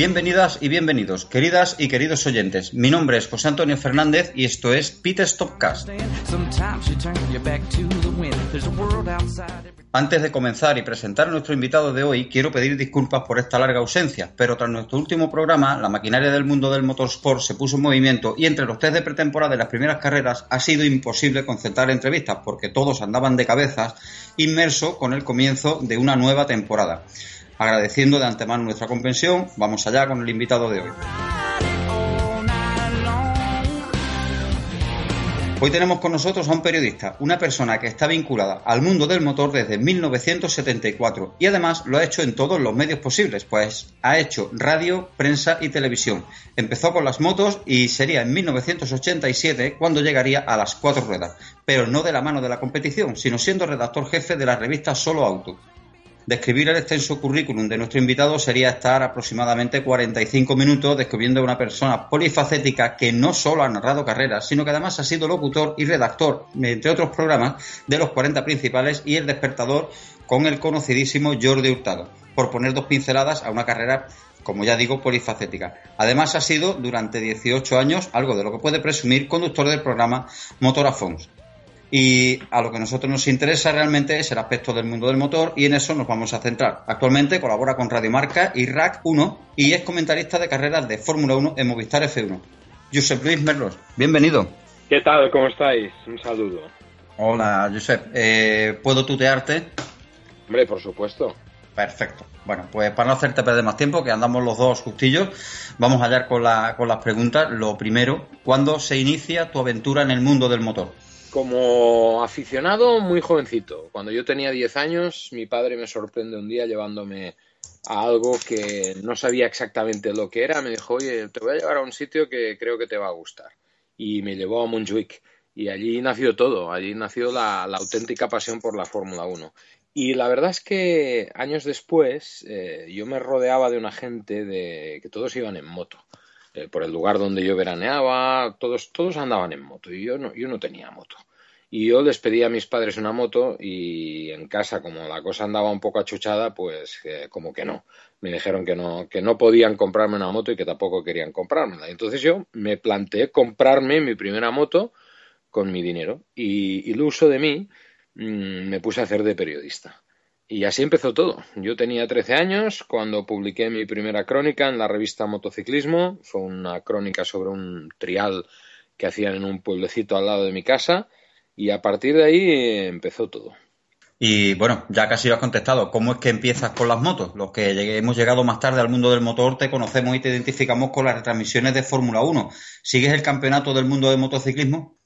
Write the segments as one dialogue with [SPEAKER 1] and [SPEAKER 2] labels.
[SPEAKER 1] Bienvenidas y bienvenidos, queridas y queridos oyentes. Mi nombre es José Antonio Fernández y esto es Pit Stopcast. Antes de comenzar y presentar a nuestro invitado de hoy, quiero pedir disculpas por esta larga ausencia, pero tras nuestro último programa, la maquinaria del mundo del motorsport se puso en movimiento y entre los test de pretemporada de las primeras carreras ha sido imposible concentrar entrevistas porque todos andaban de cabezas inmerso con el comienzo de una nueva temporada. Agradeciendo de antemano nuestra comprensión, vamos allá con el invitado de hoy. Hoy tenemos con nosotros a un periodista, una persona que está vinculada al mundo del motor desde 1974 y además lo ha hecho en todos los medios posibles, pues ha hecho radio, prensa y televisión. Empezó con las motos y sería en 1987 cuando llegaría a las cuatro ruedas, pero no de la mano de la competición, sino siendo redactor jefe de la revista Solo Auto. Describir el extenso currículum de nuestro invitado sería estar aproximadamente 45 minutos descubriendo a una persona polifacética que no solo ha narrado carreras, sino que además ha sido locutor y redactor, entre otros programas, de los 40 principales y El Despertador con el conocidísimo Jordi Hurtado, por poner dos pinceladas a una carrera como ya digo, polifacética. Además, ha sido durante 18 años, algo de lo que puede presumir, conductor del programa Motorafons, y a lo que a nosotros nos interesa realmente es el aspecto del mundo del motor y en eso nos vamos a centrar. Actualmente colabora con Radio Marca y RAC 1 y es comentarista de carreras de Fórmula 1 en Movistar F1. Josep Luis Merlos, bienvenido.
[SPEAKER 2] ¿Qué tal? ¿Cómo estáis? Un saludo.
[SPEAKER 1] Hola, Josep. Eh, ¿Puedo tutearte?
[SPEAKER 2] Hombre, por supuesto.
[SPEAKER 1] Perfecto. Bueno, pues para no hacerte perder más tiempo, que andamos los dos justillos, vamos allá con, la, con las preguntas. Lo primero, ¿cuándo se inicia tu aventura en el mundo del motor?
[SPEAKER 2] Como aficionado, muy jovencito. Cuando yo tenía 10 años, mi padre me sorprende un día llevándome a algo que no sabía exactamente lo que era. Me dijo, oye, te voy a llevar a un sitio que creo que te va a gustar. Y me llevó a Montjuic. Y allí nació todo. Allí nació la, auténtica pasión por la Fórmula 1. Y la verdad es que años después eh, yo me rodeaba de una gente de que todos iban en moto. Eh, por el lugar donde yo veraneaba, todos, todos andaban en moto y yo no, yo no tenía moto. Y yo les pedí a mis padres una moto y en casa, como la cosa andaba un poco achuchada, pues eh, como que no. Me dijeron que no, que no podían comprarme una moto y que tampoco querían comprármela. Entonces yo me planteé comprarme mi primera moto con mi dinero y, el uso de mí mm, me puse a hacer de periodista. Y así empezó todo. Yo tenía 13 años cuando publiqué mi primera crónica en la revista Motociclismo. Fue una crónica sobre un trial que hacían en un pueblecito al lado de mi casa. Y a partir de ahí empezó todo.
[SPEAKER 1] Y bueno, ya casi lo has contestado. ¿Cómo es que empiezas con las motos? Los que hemos llegado más tarde al mundo del motor te conocemos y te identificamos con las retransmisiones de Fórmula 1. ¿Sigues el campeonato del mundo del motociclismo?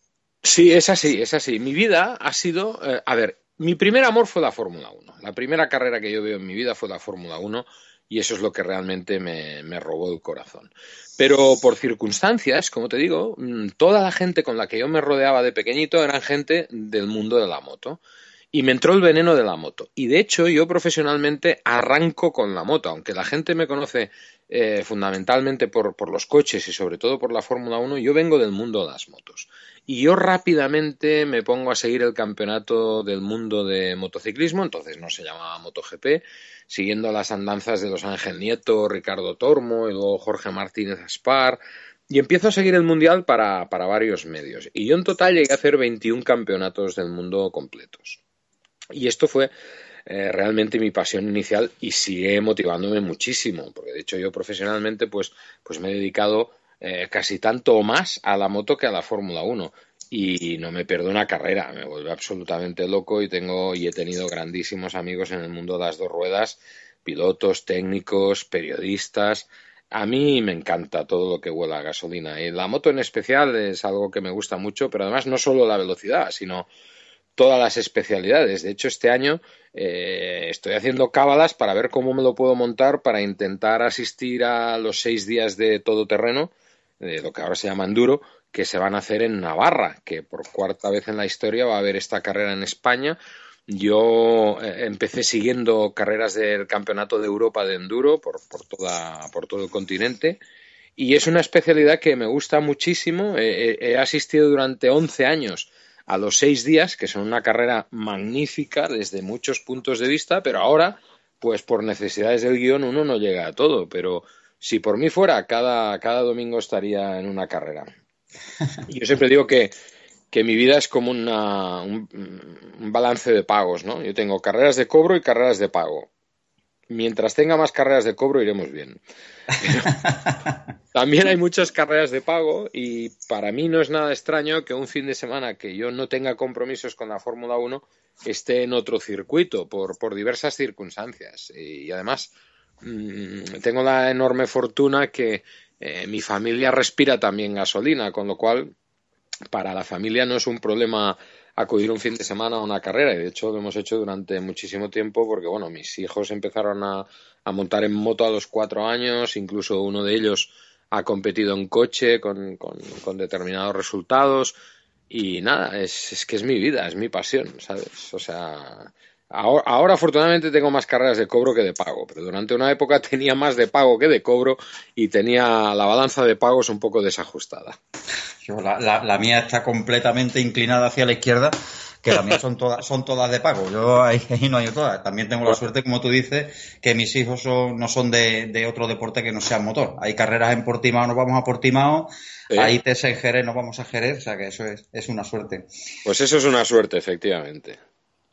[SPEAKER 2] Sí, es así, es así. Mi vida ha sido, eh, a ver, mi primer amor fue la Fórmula 1. La primera carrera que yo veo en mi vida fue la Fórmula 1 y eso es lo que realmente me, me, robó el corazón. Pero por circunstancias, como te digo, mm, toda la gente con la que yo me rodeaba de pequeñito eran gente del mundo de la moto. Y me entró el veneno de la moto. Y de hecho, yo profesionalmente arranco con la moto. Aunque la gente me conoce eh, fundamentalmente por, los coches y sobre todo por la Fórmula 1, yo vengo del mundo de las motos. Y yo rápidamente me pongo a seguir el campeonato del mundo de motociclismo, entonces no se llamaba MotoGP, siguiendo las andanzas de los Ángel Nieto, Ricardo Tormo y luego Jorge Martínez Aspar. Y empiezo a seguir el mundial para, para varios medios. Y yo en total llegué a hacer 21 campeonatos del mundo completos. Y esto fue eh, realmente mi pasión inicial y sigue motivándome muchísimo, porque de hecho yo profesionalmente pues, pues me he dedicado eh, casi tanto o más a la moto que a la Fórmula 1 y no me pierdo una carrera, me vuelve absolutamente loco y tengo y he tenido grandísimos amigos en el mundo de las dos ruedas, pilotos, técnicos, periodistas. A mí me encanta todo lo que huela a gasolina y la moto en especial es algo que me gusta mucho, pero además no solo la velocidad, sino todas las especialidades. De hecho, este año eh, estoy haciendo cábalas para ver cómo me lo puedo montar para intentar asistir a los seis días de todoterreno, de lo que ahora se llama enduro, que se van a hacer en Navarra, que por cuarta vez en la historia va a haber esta carrera en España. Yo eh, empecé siguiendo carreras del Campeonato de Europa de Enduro por, por, toda, por todo el continente y es una especialidad que me gusta muchísimo. he asistido durante 11 años a los seis días, que son una carrera magnífica desde muchos puntos de vista, pero ahora, pues por necesidades del guion, uno no llega a todo. Pero Si por mí fuera, cada, cada domingo estaría en una carrera. Yo siempre digo que, que mi vida es como una, un, un, balance de pagos, ¿no? Yo tengo carreras de cobro y carreras de pago. Mientras tenga más carreras de cobro, iremos bien. También hay muchas carreras de pago y para mí no es nada extraño que un fin de semana que yo no tenga compromisos con la Fórmula 1 esté en otro circuito por, diversas circunstancias. Y, además mmm, tengo la enorme fortuna que eh, mi familia respira también gasolina, con lo cual para la familia no es un problema acudir un fin de semana a una carrera. Y de hecho lo hemos hecho durante muchísimo tiempo porque bueno mis hijos empezaron a, montar en moto a los cuatro años. Incluso uno de ellos ha competido en coche con, con, con determinados resultados. Y nada es, es, que es mi vida es mi pasión sabes o sea Ahora, ahora, afortunadamente, tengo más carreras de cobro que de pago, pero durante una época tenía más de pago que de cobro y tenía la balanza de pagos un poco desajustada.
[SPEAKER 1] Yo, la, la, la, mía está completamente inclinada hacia la izquierda, que las mías son todas, son todas de pago. Yo ahí, ahí no hay todas. También tengo la suerte, como tú dices, que mis hijos son, no son de, de, otro deporte que no sea motor. Hay carreras en Portimao, nos vamos a Portimao, hay test en Jerez, nos vamos a Jerez, o sea que eso es, es una suerte.
[SPEAKER 2] Pues eso es una suerte, efectivamente.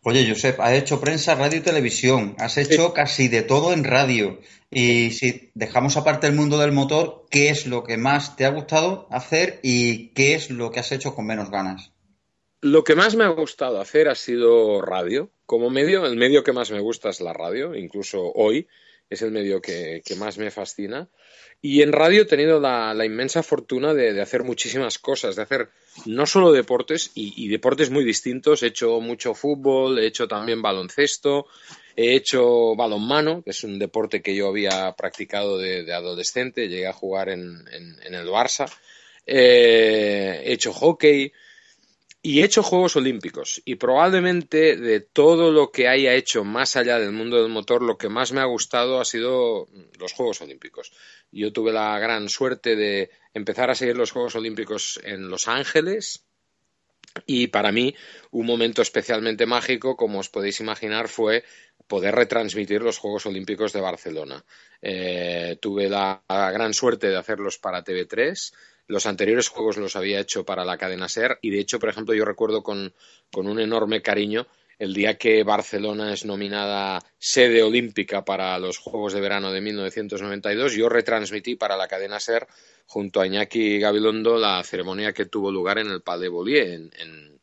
[SPEAKER 1] Oye, Josep, has hecho prensa, radio y televisión, has hecho sí. casi de todo en radio. Y si dejamos aparte el mundo del motor, ¿qué es lo que más te ha gustado hacer y qué es lo que has hecho con menos ganas?
[SPEAKER 2] Lo que más me ha gustado hacer ha sido radio. Como medio, el medio que más me gusta es la radio, incluso hoy es el medio que, más me fascina. Y en radio he tenido la, inmensa fortuna de, hacer muchísimas cosas, de hacer no solo deportes y, deportes muy distintos. He hecho mucho fútbol, he hecho también baloncesto, he hecho balonmano, que es un deporte que yo había practicado de, adolescente, llegué a jugar en el Barça. Eh, he hecho hockey, y he hecho Juegos Olímpicos y probablemente de todo lo que haya hecho más allá del mundo del motor, lo que más me ha gustado ha sido los Juegos Olímpicos. Yo tuve la gran suerte de empezar a seguir los Juegos Olímpicos en Los Ángeles y para mí un momento especialmente mágico, como os podéis imaginar, fue poder retransmitir los Juegos Olímpicos de Barcelona. Eh, tuve la, la gran suerte de hacerlos para TV3 los anteriores juegos los había hecho para la cadena SER y de hecho, por ejemplo, yo recuerdo con, con un enorme cariño el día que Barcelona es nominada sede olímpica para los Juegos de Verano de 1992, yo retransmití para la cadena SER junto a Iñaki Gabilondo la ceremonia que tuvo lugar en el Palais Beaulieu, en, en,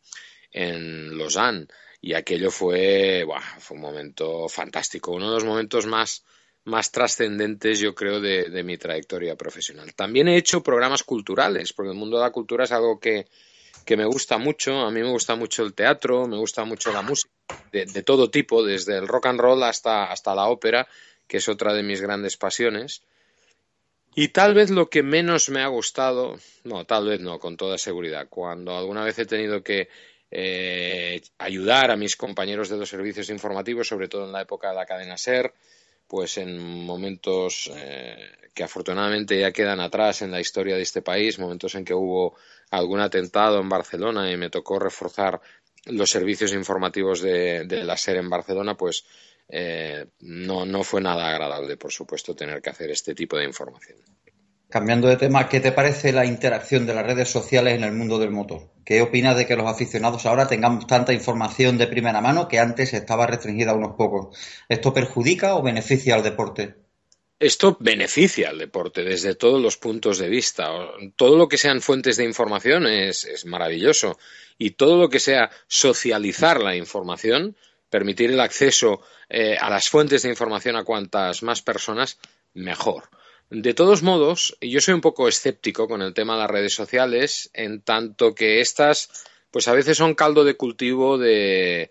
[SPEAKER 2] en Lausanne. Y aquello fue, buah, fue un momento fantástico, uno de los momentos más, más trascendentes, yo creo, de, de, mi trayectoria profesional. También he hecho programas culturales, porque el mundo de la cultura es algo que, que me gusta mucho. A mí me gusta mucho el teatro, me gusta mucho la música, de, todo tipo, desde el rock and roll hasta, hasta la ópera, que es otra de mis grandes pasiones. Y tal vez lo que menos me ha gustado, no, tal vez no, con toda seguridad, cuando alguna vez he tenido que eh, ayudar a mis compañeros de los servicios informativos, sobre todo en la época de la cadena SER, pues en momentos eh, que afortunadamente ya quedan atrás en la historia de este país, momentos en que hubo algún atentado en Barcelona y me tocó reforzar los servicios informativos de, la SER en Barcelona, pues eh, no, no fue nada agradable, por supuesto, tener que hacer este tipo de información.
[SPEAKER 1] Cambiando de tema, ¿qué te parece la interacción de las redes sociales en el mundo del motor? ¿Qué opinas de que los aficionados ahora tengamos tanta información de primera mano que antes estaba restringida a unos pocos? ¿Esto perjudica o beneficia al deporte?
[SPEAKER 2] Esto beneficia al deporte desde todos los puntos de vista. Todo lo que sean fuentes de información es, maravilloso y todo lo que sea socializar la información, permitir el acceso eh, a las fuentes de información a cuantas más personas, mejor. De todos modos, yo soy un poco escéptico con el tema de las redes sociales, en tanto que estas, pues a veces son caldo de cultivo de,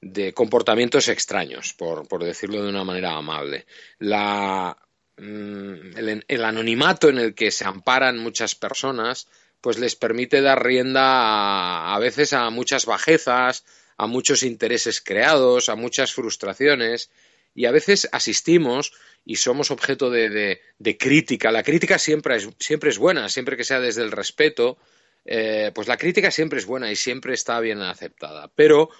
[SPEAKER 2] de comportamientos extraños, por, por, decirlo de una manera amable. La, mm, el, el, anonimato en el que se amparan muchas personas, pues les permite dar rienda a, a veces a muchas bajezas, a muchos intereses creados, a muchas frustraciones, y a veces asistimos y somos objeto de, de, crítica. La crítica siempre es, siempre es, buena, siempre que sea desde el respeto, eh, pues la crítica siempre es buena y siempre está bien aceptada. Pero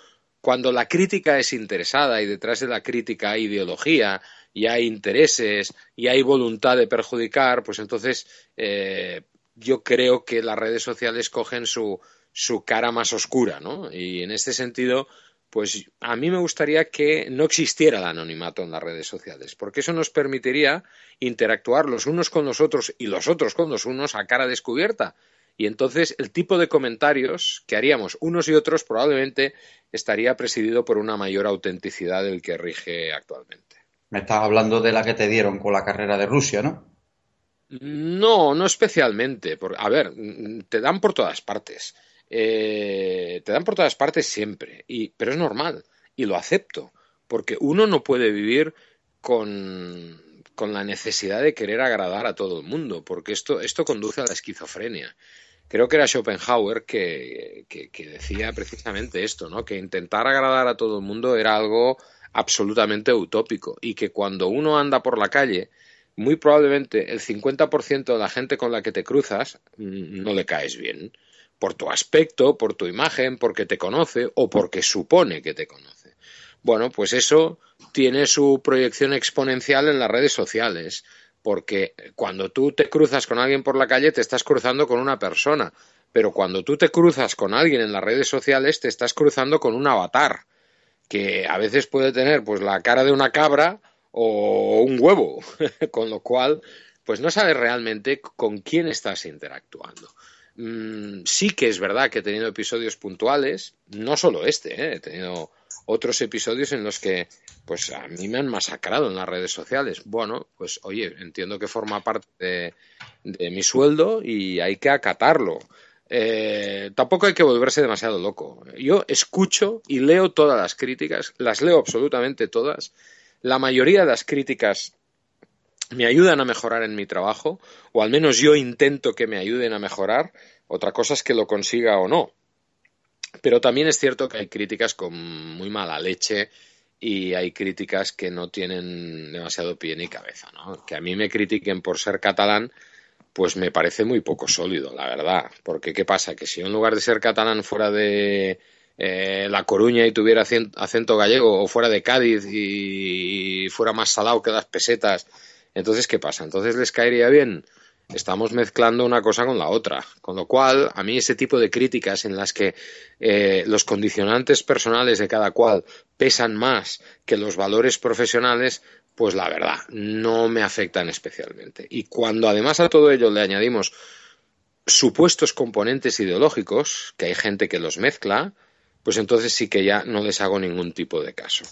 [SPEAKER 2] cuando la crítica es interesada y detrás de la crítica hay ideología y hay intereses y hay voluntad de perjudicar, pues entonces eh, yo creo que las redes sociales cogen su, su cara más oscura, ¿no? Y en este sentido, pues a mí me gustaría que no existiera el anonimato en las redes sociales, porque eso nos permitiría interactuar los unos con los otros y los otros con los unos a cara descubierta. Y entonces el tipo de comentarios que haríamos unos y otros probablemente estaría presidido por una mayor autenticidad del que rige actualmente.
[SPEAKER 1] Me estás hablando de la que te dieron con la carrera de Rusia, ¿no?
[SPEAKER 2] No, no especialmente. a ver, te dan por todas partes. Eh, te dan por todas partes siempre, y, pero es normal y lo acepto, porque uno no puede vivir con, la necesidad de querer agradar a todo el mundo, porque esto, esto conduce a la esquizofrenia. Creo que era Schopenhauer que, que, decía precisamente esto, ¿no? que intentar agradar a todo el mundo era algo absolutamente utópico y que cuando uno anda por la calle, muy probablemente el 50% de la gente con la que te cruzas mm, no le caes bien por tu aspecto, por tu imagen, porque te conoce o porque supone que te conoce. Bueno, pues eso tiene su proyección exponencial en las redes sociales, porque cuando tú te cruzas con alguien por la calle te estás cruzando con una persona, pero cuando tú te cruzas con alguien en las redes sociales te estás cruzando con un avatar, que a veces puede tener pues la cara de una cabra o un huevo, con lo cual pues no sabes realmente con quién estás interactuando. Mm, sí que es verdad que he tenido episodios puntuales, no solo este, ¿eh? he tenido otros episodios en los que pues a mí me han masacrado en las redes sociales. Bueno, pues oye, entiendo que forma parte de, mi sueldo y hay que acatarlo. Eh, tampoco hay que volverse demasiado loco. Yo escucho y leo todas las críticas, las leo absolutamente todas. La mayoría de las críticas me ayudan a mejorar en mi trabajo, o al menos yo intento que me ayuden a mejorar. Otra cosa es que lo consiga o no. Pero también es cierto que hay críticas con muy mala leche y hay críticas que no tienen demasiado pie ni cabeza, ¿no? Que a mí me critiquen por ser catalán, pues me parece muy poco sólido, la verdad. Porque ¿qué pasa? Que si en lugar de ser catalán fuera de eh, La Coruña y tuviera acento gallego, o fuera de Cádiz y fuera más salado que las pesetas entonces, ¿qué pasa? Entonces les caería bien. Estamos mezclando una cosa con la otra. Con lo cual, a mí ese tipo de críticas en las que eh, los condicionantes personales de cada cual pesan más que los valores profesionales, pues la verdad, no me afectan especialmente. Y cuando además a todo ello le añadimos supuestos componentes ideológicos, que hay gente que los mezcla, pues entonces sí que ya no les hago ningún tipo de caso.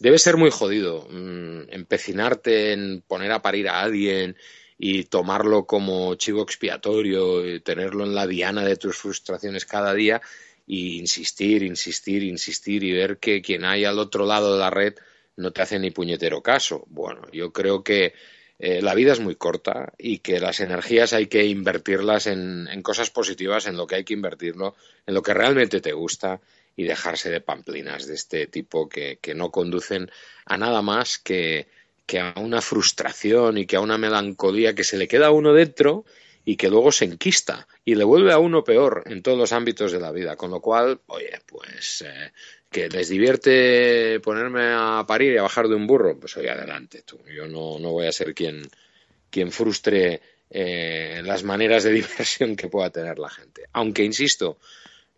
[SPEAKER 2] Debe ser muy jodido mm, empecinarte en poner a parir a alguien y tomarlo como chivo expiatorio, y tenerlo en la diana de tus frustraciones cada día e insistir, insistir, insistir y ver que quien hay al otro lado de la red no te hace ni puñetero caso. Bueno, yo creo que eh, la vida es muy corta y que las energías hay que invertirlas en cosas positivas, en lo que hay que invertirlo, en lo que realmente te gusta y dejarse de pamplinas de este tipo que, no conducen a nada más que, a una frustración y que a una melancolía que se le queda a uno dentro y que luego se enquista y le vuelve a uno peor en todos los ámbitos de la vida. Con lo cual, oye, pues eh, que les divierte ponerme a parir y a bajar de un burro, pues oye, adelante tú. Yo no, no voy a ser quien, quien frustre eh, las maneras de diversión que pueda tener la gente. Aunque, insisto,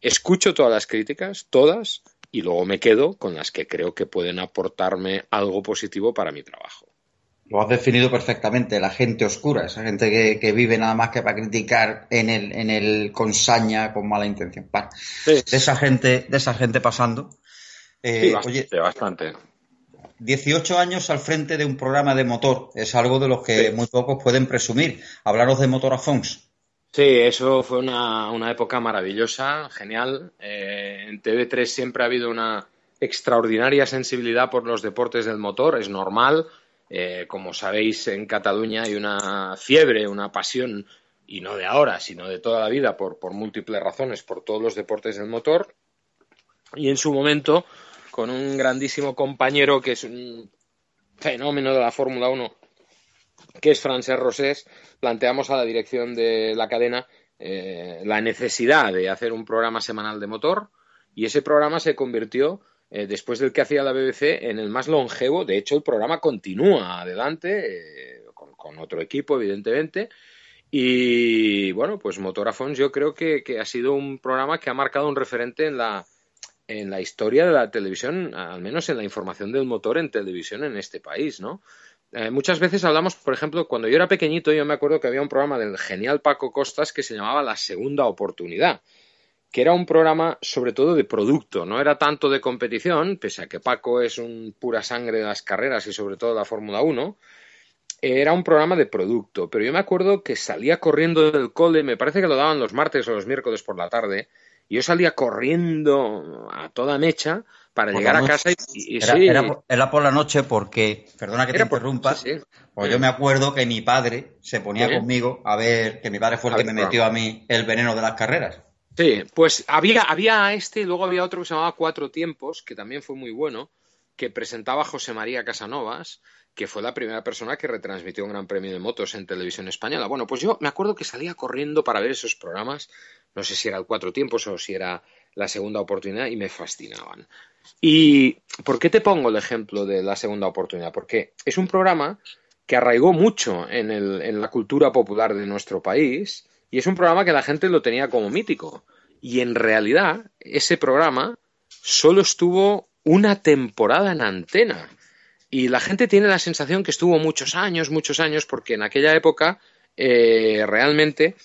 [SPEAKER 2] escucho todas las críticas, todas, y luego me quedo con las que creo que pueden aportarme algo positivo para mi trabajo.
[SPEAKER 1] Lo has definido perfectamente, la gente oscura, esa gente que, vive nada más que para criticar en el, en el con saña, con mala intención. De esa gente, de esa gente pasando.
[SPEAKER 2] Eh, bastante,
[SPEAKER 1] 18 años al frente de un programa de motor, es algo de los que muy pocos pueden presumir. Hablaros de Motor Afons.
[SPEAKER 2] Sí, eso fue una, una época maravillosa, genial. Eh, en TV3 siempre ha habido una extraordinaria sensibilidad por los deportes del motor, es normal. Eh, como sabéis, en Cataluña hay una fiebre, una pasión, y no de ahora, sino de toda la vida, por, por múltiples razones, por todos los deportes del motor. Y en su momento, con un grandísimo compañero que es un fenómeno de la Fórmula 1, que es Francesc Rosés, planteamos a la dirección de la cadena eh, la necesidad de hacer un programa semanal de motor y ese programa se convirtió eh, después del que hacía la BBC, en el más longevo. De hecho, el programa continúa adelante, eh, con, otro equipo, evidentemente. Y bueno, pues Motorafons yo creo que, ha sido un programa que ha marcado un referente en la, en la historia de la televisión, al menos en la información del motor en televisión en este país, ¿no? Eh, muchas veces hablamos, por ejemplo, cuando yo era pequeñito, yo me acuerdo que había un programa del genial Paco Costas que se llamaba La Segunda Oportunidad que era un programa sobre todo de producto, no era tanto de competición, pese a que Paco es un pura sangre de las carreras y sobre todo de la Fórmula 1, era un programa de producto, pero yo me acuerdo que salía corriendo del cole, me parece que lo daban los martes o los miércoles por la tarde, y yo salía corriendo a toda mecha para llegar a casa y,
[SPEAKER 1] era, por la noche porque, perdona que te interrumpa, pues yo me acuerdo que mi padre se ponía conmigo a ver, que mi padre fue el que me metió a mí el veneno de las carreras.
[SPEAKER 2] Sí, pues había, había este y luego había otro que se llamaba Cuatro Tiempos, que también fue muy bueno, que presentaba José María Casanovas, que fue la primera persona que retransmitió un gran premio de motos en televisión española. Bueno, pues yo me acuerdo que salía corriendo para ver esos programas, no sé si era el Cuatro Tiempos o si era la segunda oportunidad, y me fascinaban. ¿Y por qué te pongo el ejemplo de la segunda oportunidad? Porque es un programa que arraigó mucho en, en la cultura popular de nuestro país y es un programa que la gente lo tenía como mítico. Y en realidad, ese programa solo estuvo una temporada en antena. Y la gente tiene la sensación que estuvo muchos años, muchos años, porque en aquella época eh, realmente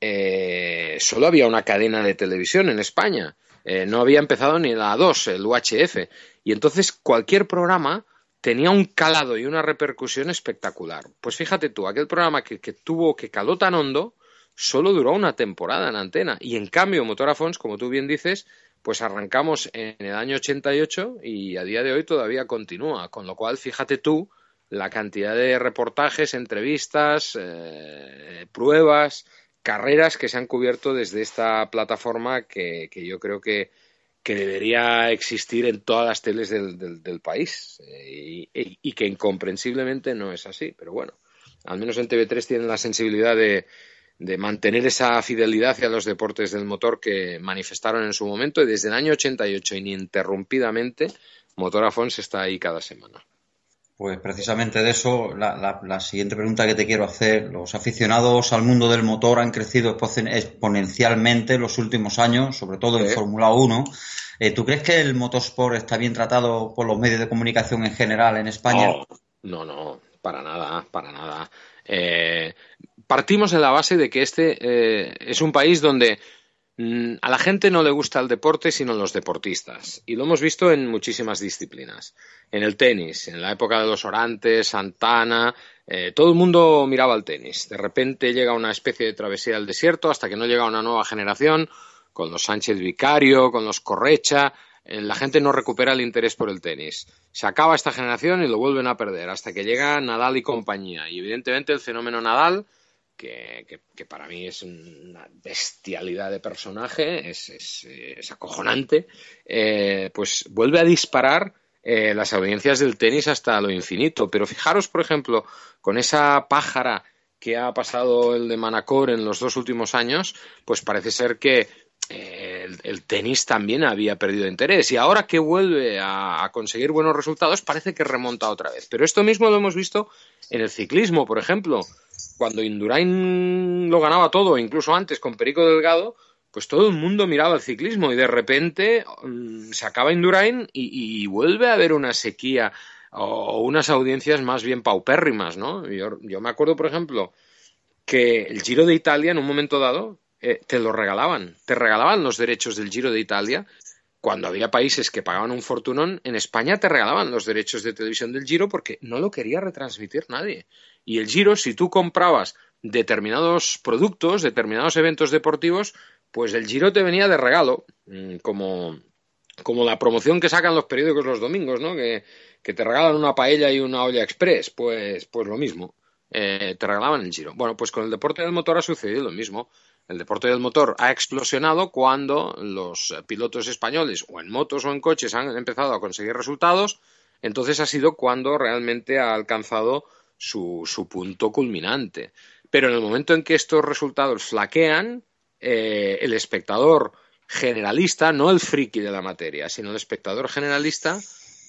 [SPEAKER 2] eh, solo había una cadena de televisión en España. Eh, no había empezado ni la 2, el UHF. Y entonces cualquier programa tenía un calado y una repercusión espectacular. Pues fíjate tú, aquel programa que, que tuvo, que caló tan hondo, solo duró una temporada en antena. Y en cambio, Motorafons, como tú bien dices, pues arrancamos en el año 88 y a día de hoy todavía continúa. Con lo cual, fíjate tú la cantidad de reportajes, entrevistas, eh, pruebas, carreras que se han cubierto desde esta plataforma que, yo creo que, debería existir en todas las teles del, país eh, y, y, que incomprensiblemente no es así. Pero bueno, al menos en TV3 tienen la sensibilidad de, de mantener esa fidelidad hacia los deportes del motor que manifestaron en su momento y desde el año 88 ininterrumpidamente Motorafons está ahí cada semana.
[SPEAKER 1] Pues precisamente de eso, la, siguiente pregunta que te quiero hacer. Los aficionados al mundo del motor han crecido exponencialmente en los últimos años, sobre todo en Fórmula 1. Eh, ¿Tú crees que el motorsport está bien tratado por los medios de comunicación en general en España?
[SPEAKER 2] No, no, no para nada, para nada. Eh, partimos de la base de que este eh, es un país donde mm, a la gente no le gusta el deporte, sino los deportistas. Y lo hemos visto en muchísimas disciplinas. En el tenis, en la época de los Orantes, Santana, eh, todo el mundo miraba al tenis. De repente llega una especie de travesía del desierto hasta que no llega una nueva generación, con los Sánchez Vicario, con los Correcha. Eh, la gente no recupera el interés por el tenis. Se acaba esta generación y lo vuelven a perder hasta que llega Nadal y compañía. Y evidentemente el fenómeno Nadal que, para mí es una bestialidad de personaje, es, acojonante, eh, pues vuelve a disparar eh, las audiencias del tenis hasta lo infinito. Pero fijaros, por ejemplo, con esa pájara que ha pasado el de Manacor en los dos últimos años, pues parece ser que eh, el, tenis también había perdido interés y ahora que vuelve a, conseguir buenos resultados parece que remonta otra vez. Pero esto mismo lo hemos visto en el ciclismo, por ejemplo cuando Indurain lo ganaba todo, incluso antes con Perico Delgado, pues todo el mundo miraba el ciclismo y de repente mm, se acaba Indurain y, vuelve a haber una sequía o unas audiencias más bien paupérrimas, ¿no? Yo, me acuerdo, por ejemplo, que el Giro de Italia en un momento dado eh, te lo regalaban, te regalaban los derechos del Giro de Italia cuando había países que pagaban un fortunón, en España te regalaban los derechos de televisión del Giro porque no lo quería retransmitir nadie. Y el Giro, si tú comprabas determinados productos, determinados eventos deportivos, pues el Giro te venía de regalo, mm, como, como la promoción que sacan los periódicos los domingos, ¿no? Que, te regalan una paella y una olla express, pues, pues lo mismo. Eh, te regalaban el Giro. Bueno, pues con el deporte del motor ha sucedido lo mismo. El deporte del motor ha explosionado cuando los pilotos españoles, o en motos o en coches, han empezado a conseguir resultados. Entonces ha sido cuando realmente ha alcanzado su, punto culminante. Pero en el momento en que estos resultados flaquean, eh, el espectador generalista, no el friki de la materia, sino el espectador generalista,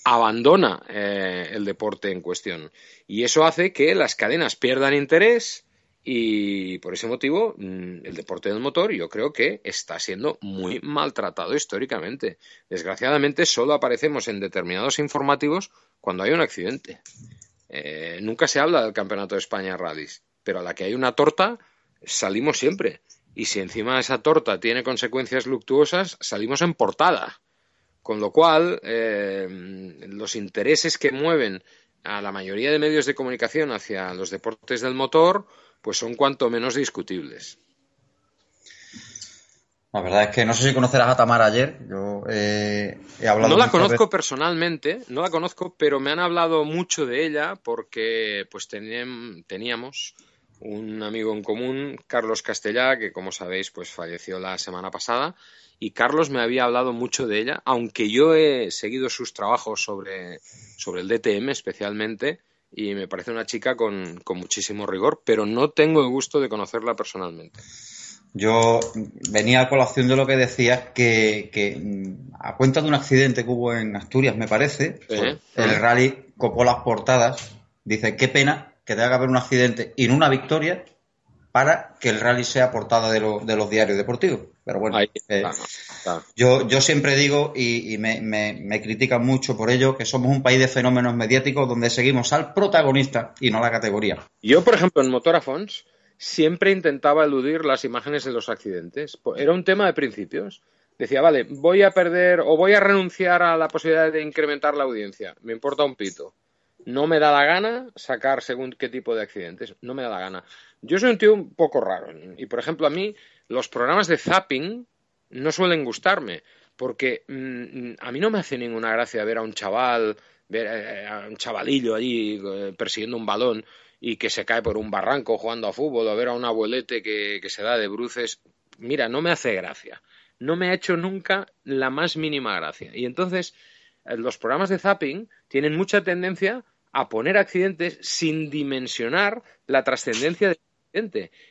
[SPEAKER 2] abandona eh, el deporte en cuestión. Y eso hace que las cadenas pierdan interés y por ese motivo mm, el deporte del motor yo creo que está siendo muy maltratado históricamente. Desgraciadamente solo aparecemos en determinados informativos cuando hay un accidente. Eh, nunca se habla del Campeonato de España Rallys, pero a la que hay una torta salimos siempre. Y si encima esa torta tiene consecuencias luctuosas, salimos en portada. Con lo cual, eh, los intereses que mueven a la mayoría de medios de comunicación hacia los deportes del motor, pues son cuanto menos discutibles.
[SPEAKER 1] La verdad es que no sé si conocerás a Tamara ayer. Yo eh, he hablado.
[SPEAKER 2] No la conozco personalmente, no la conozco, pero me han hablado mucho de ella porque, pues, teníamos un amigo en común, Carlos Castellá, que como sabéis, pues falleció la semana pasada. Y Carlos me había hablado mucho de ella, aunque yo he seguido sus trabajos sobre, sobre el DTM especialmente, y me parece una chica con, con muchísimo rigor, pero no tengo el gusto de conocerla personalmente.
[SPEAKER 1] Yo venía a colación de lo que decías, que, que, mm, a cuenta de un accidente que hubo en Asturias, me parece, el rally copó las portadas, dice, qué pena que tenga que haber un accidente y no una victoria para que el rally sea portada de, de los diarios deportivos. Pero bueno, eh, Yo, yo siempre digo, y, me, me, critican mucho por ello, que somos un país de fenómenos mediáticos donde seguimos al protagonista y no a la categoría.
[SPEAKER 2] Yo, por ejemplo, en Motorafons siempre intentaba eludir las imágenes de los accidentes. Era un tema de principios. Decía, vale, voy a perder o voy a renunciar a la posibilidad de incrementar la audiencia. Me importa un pito no me da la gana sacar según qué tipo de accidentes. No me da la gana. Yo soy un tío un poco raro. Y, por ejemplo, a mí los programas de zapping no suelen gustarme. Porque mm, a mí no me hace ninguna gracia ver a un chaval, ver eh, a un chavalillo allí eh, persiguiendo un balón y que se cae por un barranco jugando a fútbol, o ver a un abuelete que, que se da de bruces. Mira, no me hace gracia. No me ha hecho nunca la más mínima gracia. Y entonces, eh, los programas de zapping tienen mucha tendencia a poner accidentes sin dimensionar la trascendencia del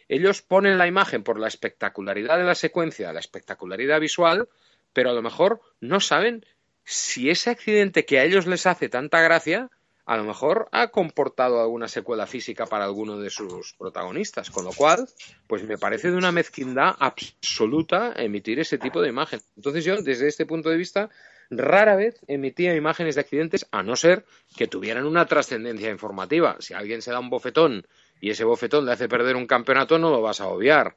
[SPEAKER 2] Ellos ponen la imagen por la espectacularidad de la secuencia, la espectacularidad visual, pero a lo mejor no saben si ese accidente que a ellos les hace tanta gracia, a lo mejor ha comportado alguna secuela física para alguno de sus protagonistas, con lo cual, pues me parece de una mezquindad absoluta emitir ese tipo de imagen. Entonces yo, desde este punto de vista, rara vez emitía imágenes de accidentes, a no ser que tuvieran una trascendencia informativa. Si alguien se da un bofetón y ese bofetón le hace perder un campeonato, no lo vas a obviar.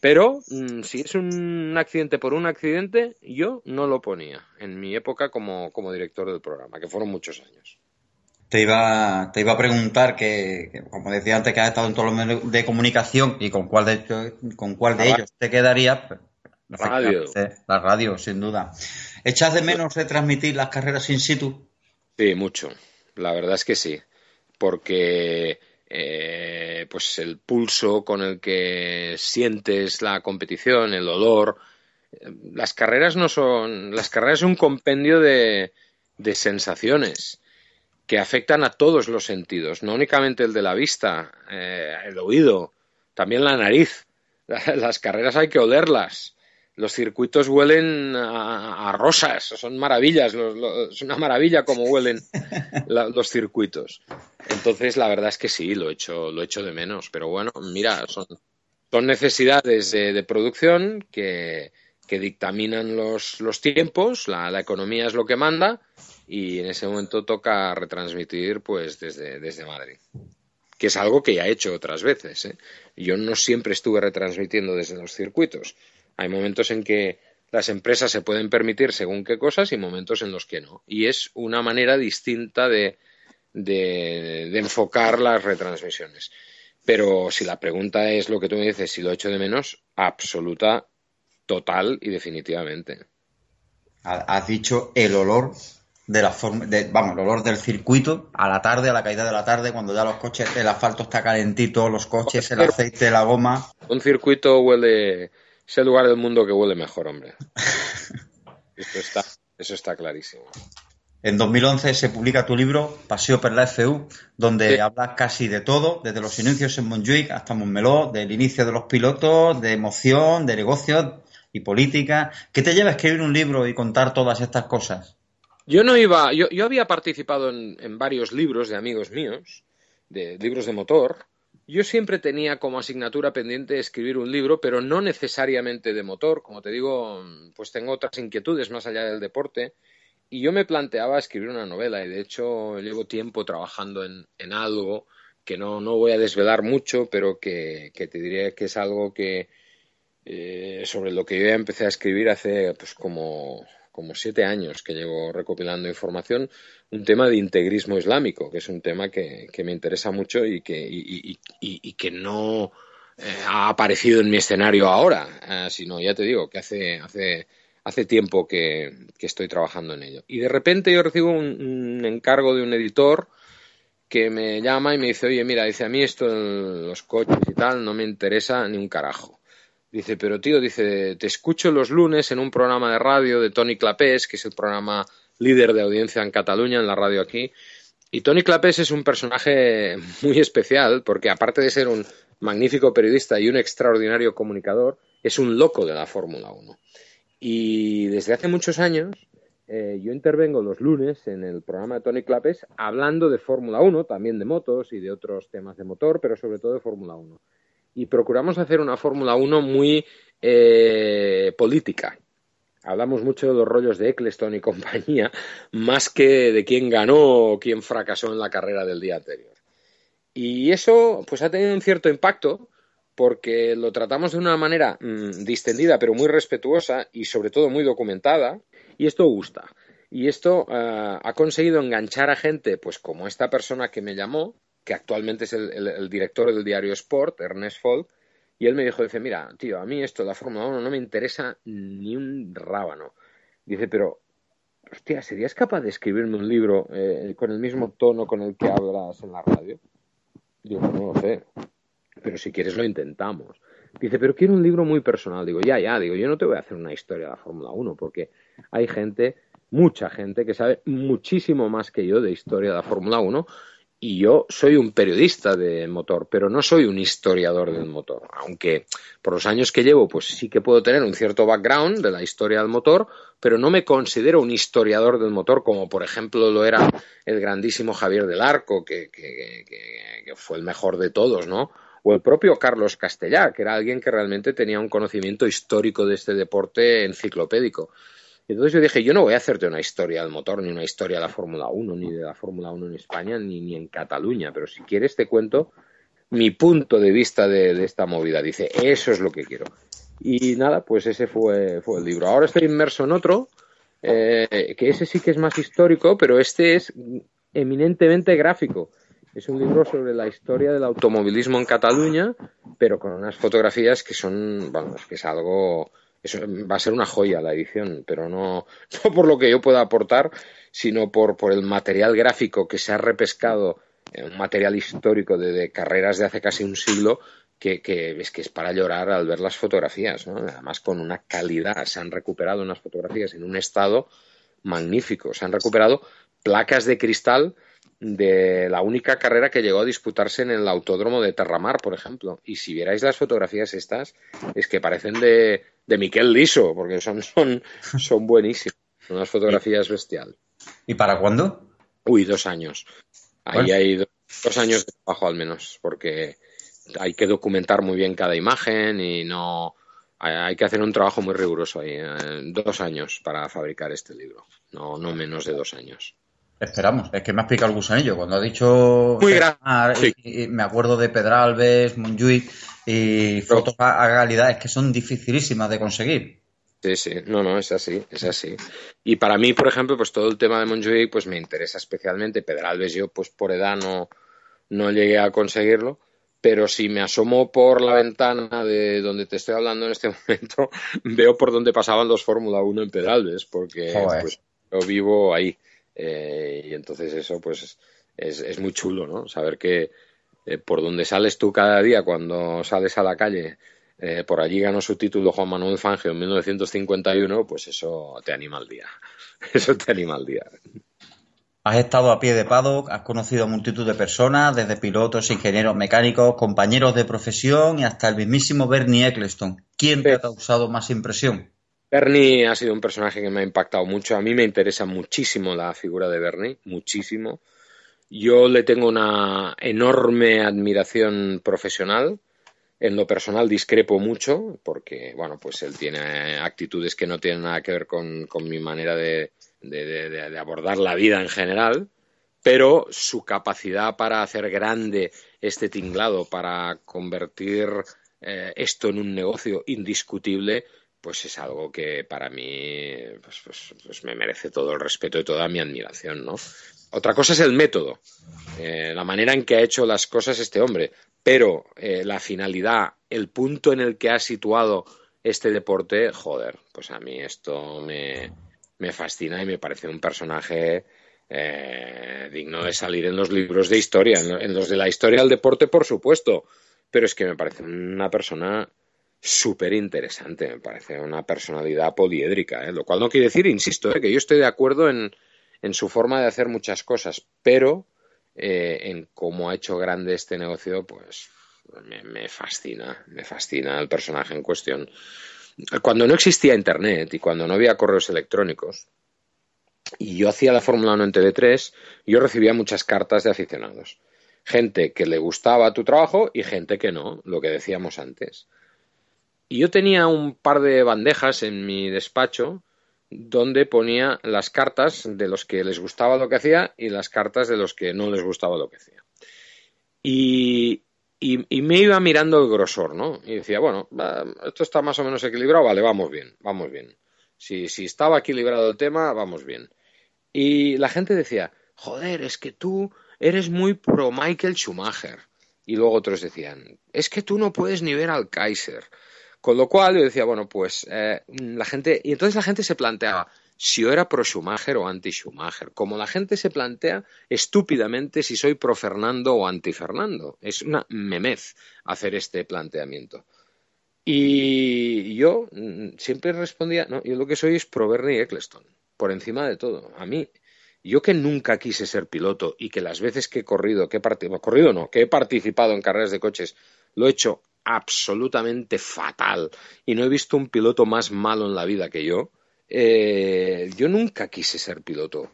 [SPEAKER 2] Pero mm, si es un accidente por un accidente, yo no lo ponía en mi época como, director del programa, que fueron muchos años.
[SPEAKER 1] Te iba, te iba a preguntar que, como decía antes, que has estado en todos los medios de comunicación y con cuál de, con cuál de ellos te quedaría.
[SPEAKER 2] La radio.
[SPEAKER 1] La radio, sin duda. ¿Echas de menos retransmitir las carreras in situ?
[SPEAKER 2] Sí, mucho. La verdad es que sí. Porque eh, pues el pulso con el que sientes la competición, el olor. Las carreras no son. Las carreras son un compendio de, de sensaciones que afectan a todos los sentidos, no únicamente el de la vista, eh, el oído, también la nariz. Las carreras hay que olerlas los circuitos huelen a, rosas, son maravillas, es una maravilla como huelen los circuitos. Entonces, la verdad es que sí, lo echo, lo echo de menos. Pero bueno, mira, son, necesidades de, producción que, dictaminan los, los tiempos, la, la, economía es lo que manda y en ese momento toca retransmitir pues desde, desde Madrid. Que es algo que ya he hecho otras veces. ¿eh? Yo no siempre estuve retransmitiendo desde los circuitos hay momentos en que las empresas se pueden permitir según qué cosas y momentos en los que no. Y es una manera distinta de, de, enfocar las retransmisiones. Pero si la pregunta es lo que tú me dices, si lo echo de menos, absoluta, total y definitivamente.
[SPEAKER 1] Has dicho el olor de la forma, vamos, el olor del circuito a la tarde, a la caída de la tarde, cuando ya los coches, el asfalto está calentito, los coches, el aceite, la goma.
[SPEAKER 2] Un circuito huele es el lugar del mundo que huele mejor, hombre. Esto está, eso está clarísimo.
[SPEAKER 1] En 2011 se publica tu libro, Paseo por la FU, donde hablas casi de todo, desde los inicios en Montjuic hasta Montmeló, del inicio de los pilotos, de emoción, de negocios, y política. ¿Qué te lleva a escribir un libro y contar todas estas cosas?
[SPEAKER 2] Yo no iba, yo, había participado en, varios libros de amigos míos, de libros de motor. Yo siempre tenía como asignatura pendiente escribir un libro, pero no necesariamente de motor. Como te digo, pues tengo otras inquietudes más allá del deporte. Y yo me planteaba escribir una novela y de hecho llevo tiempo trabajando en, algo que no, no, voy a desvelar mucho, pero que, te diría que es algo que eh, sobre lo que yo ya empecé a escribir hace pues como como siete años que llevo recopilando información, un tema de integrismo islámico, que es un tema que, me interesa mucho y que, y, que no eh, ha aparecido en mi escenario ahora, eh, sino ya te digo que hace, hace, hace tiempo que, estoy trabajando en ello. Y de repente yo recibo un, encargo de un editor que me llama y me dice, oye, mira, dice a mí esto, los coches y tal, no me interesa ni un carajo. Dice, pero tío, dice, te escucho los lunes en un programa de radio de Tony Clapés, que es el programa líder de audiencia en Cataluña, en la radio aquí. Y Tony Clapés es un personaje muy especial, porque aparte de ser un magnífico periodista y un extraordinario comunicador, es un loco de la Fórmula 1. Y desde hace muchos años eh, yo intervengo los lunes en el programa de Tony Clapés hablando de Fórmula 1, también de motos y de otros temas de motor, pero sobre todo de Fórmula 1 y procuramos hacer una Fórmula 1 muy eh, política. Hablamos mucho de los rollos de Eccleston y compañía, más que de quién ganó o quién fracasó en la carrera del día anterior. Y eso pues ha tenido un cierto impacto porque lo tratamos de una manera mm, distendida pero muy respetuosa y sobre todo muy documentada y esto gusta. Y esto eh, ha conseguido enganchar a gente pues como esta persona que me llamó, que actualmente es el, director del diario Sport, Ernest Folk, y él me dijo, dice, mira, tío, a mí esto de la Fórmula 1 no me interesa ni un rábano. Dice, pero, hostia, ¿serías capaz de escribirme un libro eh, con el mismo tono con el que hablas en la radio? Digo, no lo sé, pero si quieres lo intentamos. Dice, pero quiero un libro muy personal. Digo, ya, ya, digo, yo no te voy a hacer una historia de la Fórmula 1 porque hay gente, mucha gente que sabe muchísimo más que yo de historia de la Fórmula 1 y yo soy un periodista de motor, pero no soy un historiador del motor. Aunque por los años que llevo, pues sí que puedo tener un cierto background de la historia del motor, pero no me considero un historiador del motor como por ejemplo lo era el grandísimo Javier del Arco, que, que, que fue el mejor de todos, ¿no? O el propio Carlos Castellar, que era alguien que realmente tenía un conocimiento histórico de este deporte enciclopédico. Entonces yo dije, yo no voy a hacerte una historia del motor, ni una historia de la Fórmula 1, ni de la Fórmula 1 en España, ni, ni en Cataluña, pero si quieres te cuento mi punto de vista de, esta movida. Dice, eso es lo que quiero. Y nada, pues ese fue, fue el libro. Ahora estoy inmerso en otro, eh, que ese sí que es más histórico, pero este es eminentemente gráfico. Es un libro sobre la historia del automovilismo en Cataluña, pero con unas fotografías que son, vamos, que es algo eso va a ser una joya la edición, pero no, no por lo que yo pueda aportar, sino por, por el material gráfico que se ha repescado, eh, un material histórico de, carreras de hace casi un siglo, que, que, es que es para llorar al ver las fotografías, ¿no? Además con una calidad, se han recuperado unas fotografías en un estado magnífico, se han recuperado placas de cristal de la única carrera que llegó a disputarse en el autódromo de Terramar, por ejemplo. Y si vierais las fotografías estas, es que parecen de, de Miquel Liso, porque son, son, son buenísimas. Son unas fotografías bestial.
[SPEAKER 1] ¿Y para cuándo?
[SPEAKER 2] Uy, dos años. Ahí hay dos, años de trabajo al menos, porque hay que documentar muy bien cada imagen y no. Hay que hacer un trabajo muy riguroso ahí. Eh, dos años para fabricar este libro, no, no menos de dos años.
[SPEAKER 1] Esperamos, es que me ha explicado el gusanillo. Cuando ha dicho.
[SPEAKER 2] Muy grande.
[SPEAKER 1] me acuerdo de Pedralbes, Monjuic y fotos a, calidad, es que son dificilísimas de conseguir.
[SPEAKER 2] Sí, sí, no, no, es así, es así. Y para mí, por ejemplo, pues todo el tema de Montjuic, pues me interesa especialmente. Pedralbes, yo, pues por edad no, no llegué a conseguirlo, pero si me asomo por la ventana de donde te estoy hablando en este momento, veo por dónde pasaban los Fórmula 1 en Pedralbes, porque pues, yo vivo ahí. Eh, y entonces eso pues es, es, muy chulo, ¿no? Saber que eh, por donde sales tú cada día cuando sales a la calle, eh, por allí ganó su título Juan Manuel Fangio en 1951, pues eso te anima al día. Eso te anima al día.
[SPEAKER 1] Has estado a pie de paddock, has conocido a multitud de personas, desde pilotos, ingenieros mecánicos, compañeros de profesión y hasta el mismísimo Bernie Eccleston. ¿quién te ha causado más impresión?
[SPEAKER 2] Bernie ha sido un personaje que me ha impactado mucho. A mí me interesa muchísimo la figura de Bernie, muchísimo. Yo le tengo una enorme admiración profesional. En lo personal discrepo mucho porque, bueno, pues él tiene actitudes que no tienen nada que ver con, mi manera de, abordar la vida en general, pero su capacidad para hacer grande este tinglado, para convertir eh, esto en un negocio indiscutible, pues es algo que para mí pues, pues, pues, me merece todo el respeto y toda mi admiración, ¿no? Otra cosa es el método, eh, la manera en que ha hecho las cosas este hombre, pero eh, la finalidad, el punto en el que ha situado este deporte, joder, pues a mí esto me, fascina y me parece un personaje eh, digno de salir en los libros de historia, en los de la historia del deporte, por supuesto, pero es que me parece una persona súper interesante, me parece una personalidad poliédrica, ¿eh? lo cual no quiere decir, insisto, ¿eh? que yo estoy de acuerdo en, su forma de hacer muchas cosas, pero eh, en cómo ha hecho grande este negocio, pues me, fascina, me fascina el personaje en cuestión. Cuando no existía Internet y cuando no había correos electrónicos, y yo hacía la Fórmula 1 en TV3, yo recibía muchas cartas de aficionados. Gente que le gustaba tu trabajo y gente que no, lo que decíamos antes. Y yo tenía un par de bandejas en mi despacho donde ponía las cartas de los que les gustaba lo que hacía y las cartas de los que no les gustaba lo que hacía. Y, me iba mirando el grosor, ¿no? Y decía, bueno, esto está más o menos equilibrado, vale, vamos bien, vamos bien. Si, si estaba equilibrado el tema, vamos bien. Y la gente decía, joder, es que tú eres muy pro Michael Schumacher. Y luego otros decían, es que tú no puedes ni ver al Kaiser. Con lo cual yo decía, bueno, pues eh, la gente, y entonces la gente se planteaba si yo era pro Schumacher o anti Schumacher, como la gente se plantea estúpidamente si soy pro Fernando o anti Fernando. Es una memez hacer este planteamiento. Y yo mm, siempre respondía, no, yo lo que soy es pro Bernie Eccleston, por encima de todo. A mí, yo que nunca quise ser piloto y que las veces que he corrido, que he corrido no, que he participado en carreras de coches, lo he hecho absolutamente fatal y no he visto un piloto más malo en la vida que yo, eh, yo nunca quise ser piloto.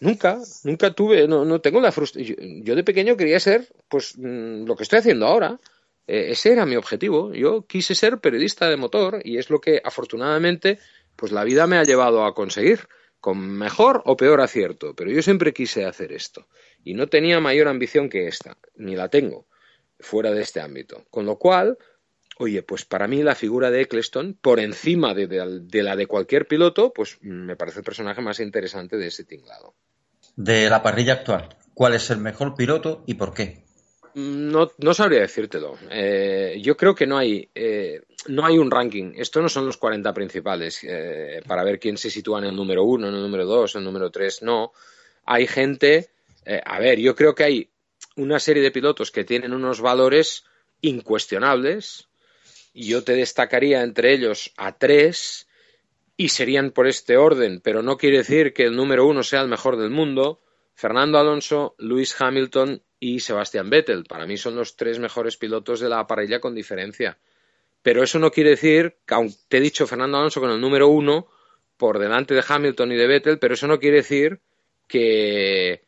[SPEAKER 2] Nunca, nunca tuve, no, no tengo la frustración. Yo, de pequeño quería ser, pues, mm, lo que estoy haciendo ahora. Eh, ese era mi objetivo. Yo quise ser periodista de motor y es lo que afortunadamente, pues la vida me ha llevado a conseguir, con mejor o peor acierto. Pero yo siempre quise hacer esto y no tenía mayor ambición que esta, ni la tengo fuera de este ámbito. Con lo cual, oye, pues para mí la figura de Eccleston, por encima de, la de cualquier piloto, pues me parece el personaje más interesante de ese tinglado.
[SPEAKER 1] De la parrilla actual, ¿cuál es el mejor piloto y por qué?
[SPEAKER 2] No, no sabría decírtelo. Eh, yo creo que no hay, eh, no hay un ranking. Esto no son los 40 principales eh, para ver quién se sitúa en el número uno, en el número dos, en el número tres. No. Hay gente. a ver, yo creo que hay una serie de pilotos que tienen unos valores incuestionables. Yo te destacaría entre ellos a tres, y serían por este orden, pero no quiere decir que el número uno sea el mejor del mundo. Fernando Alonso, Lewis Hamilton y Sebastian Vettel. Para mí son los tres mejores pilotos de la parrilla con diferencia. Pero eso no quiere decir que, aunque te he dicho Fernando Alonso con el número uno por delante de Hamilton y de Vettel, pero eso no quiere decir que,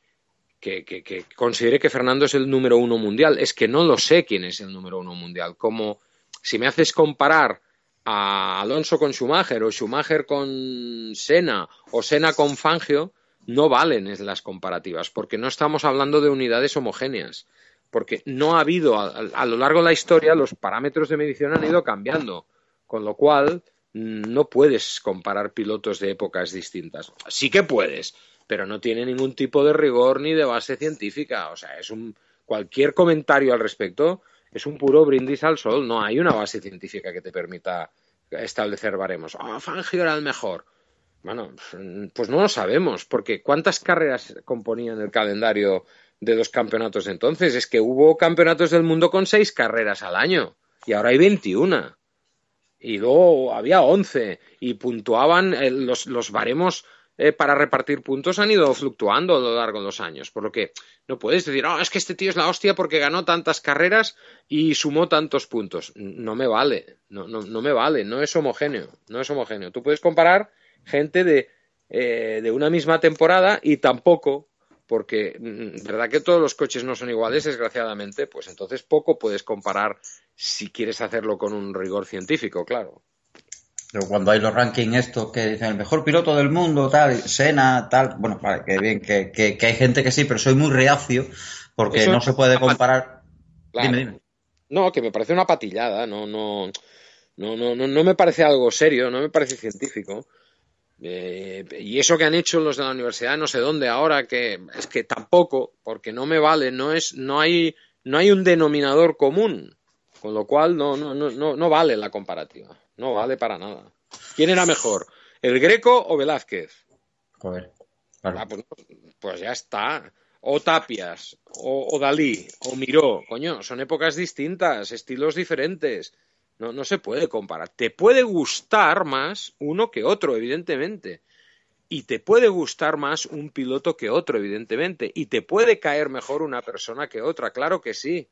[SPEAKER 2] que, considere que Fernando es el número uno mundial. Es que no lo sé quién es el número uno mundial. Como si me haces comparar a Alonso con Schumacher o Schumacher con Senna o Senna con Fangio, no valen las comparativas, porque no estamos hablando de unidades homogéneas, porque no ha habido, a, lo largo de la historia, los parámetros de medición han ido cambiando, con lo cual no puedes comparar pilotos de épocas distintas. Sí que puedes, pero no tiene ningún tipo de rigor ni de base científica. O sea, es un cualquier comentario al respecto es un puro brindis al sol. No hay una base científica que te permita establecer baremos. Ah, Fangio era el mejor. Bueno, pues no lo sabemos, porque ¿cuántas carreras componían el calendario de los campeonatos entonces? Es que hubo campeonatos del mundo con seis carreras al año y ahora hay 21. Y luego había 11 y puntuaban eh, los, los baremos eh, para repartir puntos han ido fluctuando a lo largo de los años. Por lo que no puedes decir, oh, es que este tío es la hostia porque ganó tantas carreras y sumó tantos puntos. No me vale, no, no, no me vale, no es homogéneo, no es homogéneo. Tú puedes comparar gente de, eh, de una misma temporada y tampoco porque mm, verdad que todos los coches no son iguales, desgraciadamente, pues entonces poco puedes comparar si quieres hacerlo con un rigor científico, claro.
[SPEAKER 1] Pero cuando hay los rankings estos que dicen el mejor piloto del mundo, tal, Sena, tal, bueno, vale, que bien, que, que, hay gente que sí, pero soy muy reacio porque no se puede comparar.
[SPEAKER 2] Dime, dime. No, que me parece una patillada, no, no, no, no, no, no me parece algo serio, no me parece científico. Eh, y eso que han hecho los de la universidad, no sé dónde ahora, que es que tampoco, porque no me vale, no es, no hay, no hay un denominador común, con lo cual no, no, no, no vale la comparativa, no vale para nada. ¿Quién era mejor, el Greco o Velázquez?
[SPEAKER 1] Joder,
[SPEAKER 2] ah, pues, pues, ya está. O Tapias, o, o Dalí, o Miró, coño, son épocas distintas, estilos diferentes. No, no se puede comparar. Te puede gustar más uno que otro, evidentemente. Y te puede gustar más un piloto que otro, evidentemente. Y te puede caer mejor una persona que otra, claro que sí.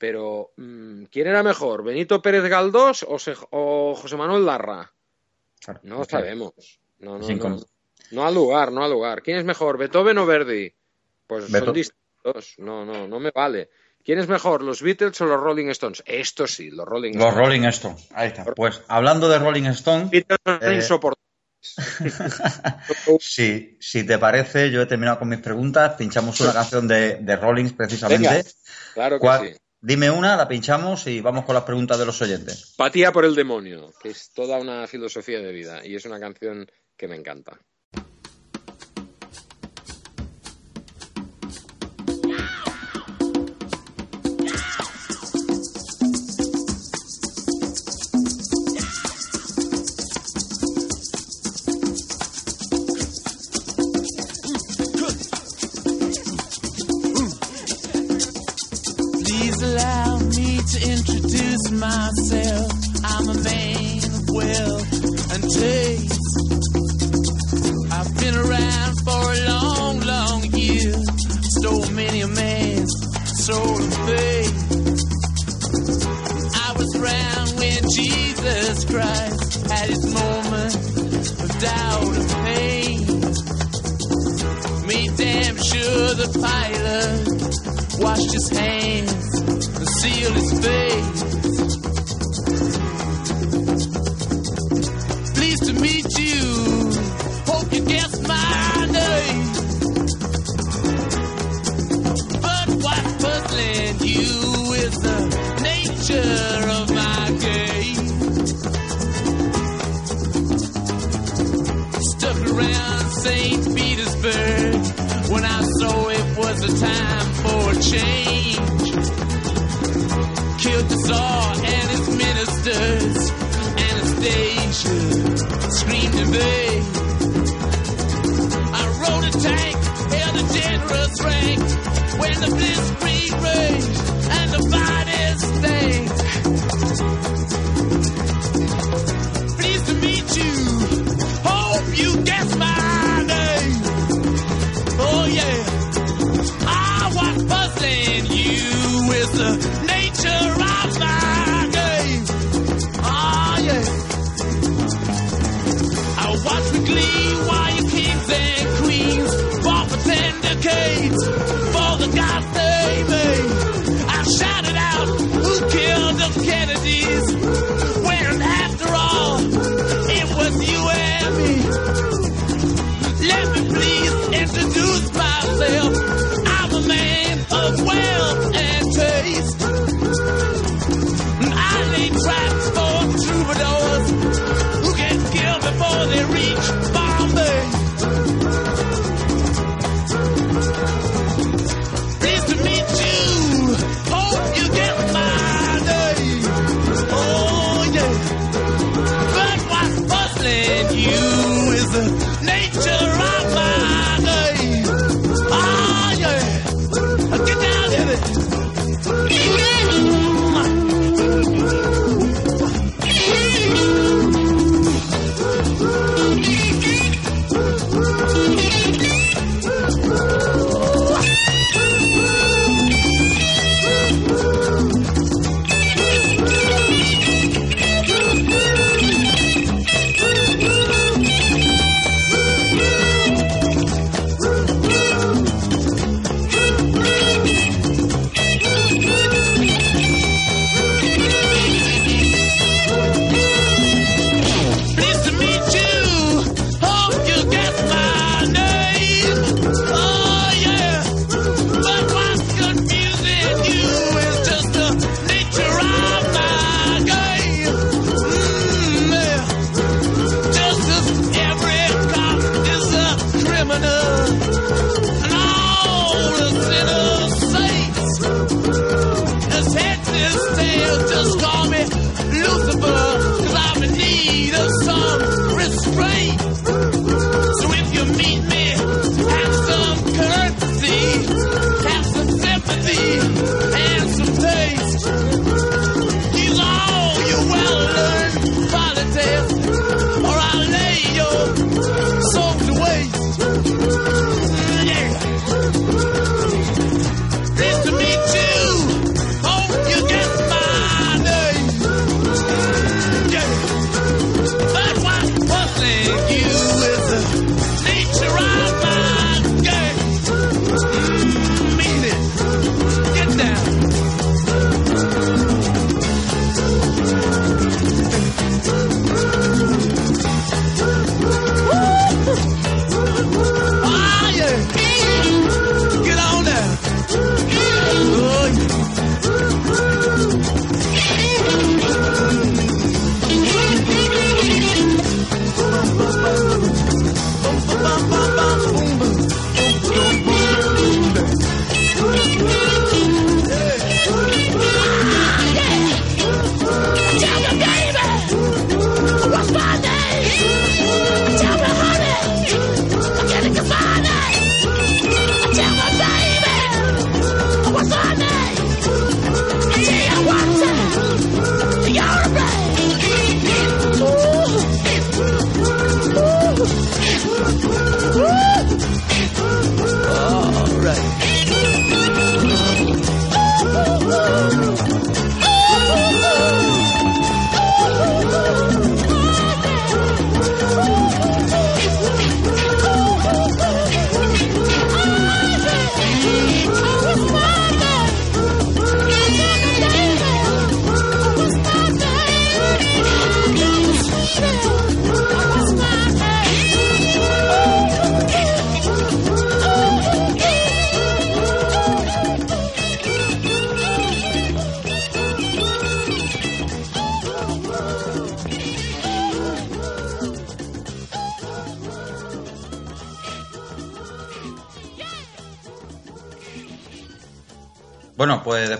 [SPEAKER 2] Pero, mm, ¿quién era mejor? ¿Benito Pérez Galdós o, José Manuel Larra? No lo sabemos. No, no, no, no al lugar, no al lugar. ¿Quién es mejor, Beethoven o Verdi? Pues son distintos. No, no, no me vale. ¿Quién es mejor, los Beatles o los Rolling Stones? Esto sí, los Rolling
[SPEAKER 1] Stones. Los Rolling Stones, ahí está. Pues hablando de Rolling Stones.
[SPEAKER 2] Beatles son eh... insoportables.
[SPEAKER 1] si, si te parece, yo he terminado con mis preguntas. Pinchamos una canción de, de Rollins precisamente.
[SPEAKER 2] claro que sí.
[SPEAKER 1] Dime una, la pinchamos y vamos con las preguntas de los oyentes.
[SPEAKER 2] Patía por el demonio, que es toda una filosofía de vida y es una canción que me encanta.
[SPEAKER 1] I was
[SPEAKER 3] around when Jesus Christ had his moment of doubt and pain. Me damn sure the pilot washed his hands and sealed his face. change. Killed the Tsar and its ministers. Anastasia screamed in vain. I rode a tank, held a generous rank when the blitzkrieg raged.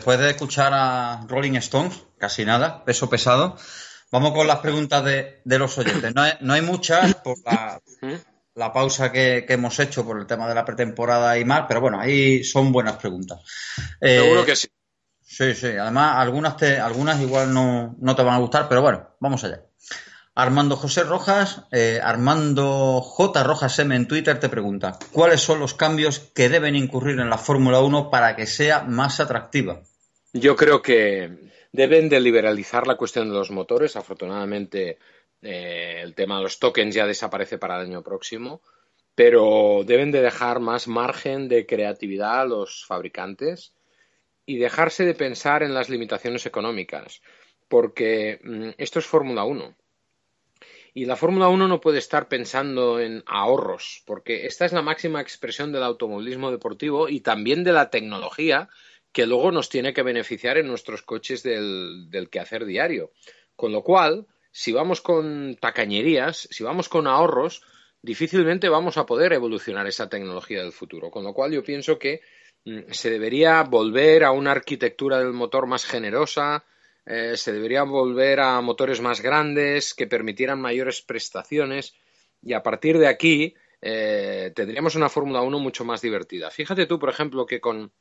[SPEAKER 1] Después de escuchar a Rolling Stones, casi nada, peso pesado, vamos con las preguntas de, los oyentes. No hay, muchas por la, pausa que, hemos hecho por el tema de la pretemporada y más, pero bueno, ahí son buenas preguntas.
[SPEAKER 2] Seguro eh, que sí.
[SPEAKER 1] Sí, sí. Además, algunas, te, algunas igual no, no te van a gustar, pero bueno, vamos allá. Armando José Rojas, eh, Armando J. Rojas M en Twitter te pregunta, ¿cuáles son los cambios que deben incurrir en la Fórmula 1 para que sea más atractiva?
[SPEAKER 2] Yo creo que deben de liberalizar la cuestión de los motores. Afortunadamente, eh, el tema de los tokens ya desaparece para el año próximo, pero deben de dejar más margen de creatividad a los fabricantes y dejarse de pensar en las limitaciones económicas, porque mm, esto es Fórmula 1 y la Fórmula 1 no puede estar pensando en ahorros, porque esta es la máxima expresión del automovilismo deportivo y también de la tecnología que luego nos tiene que beneficiar en nuestros coches del, quehacer diario. Con lo cual, si vamos con tacañerías, si vamos con ahorros, difícilmente vamos a poder evolucionar esa tecnología del futuro. Con lo cual, yo pienso que mm, se debería volver a una arquitectura del motor más generosa, eh, se debería volver a motores más grandes que permitieran mayores prestaciones y a partir de aquí eh, tendríamos una Fórmula 1 mucho más divertida. Fíjate tú, por ejemplo, que con,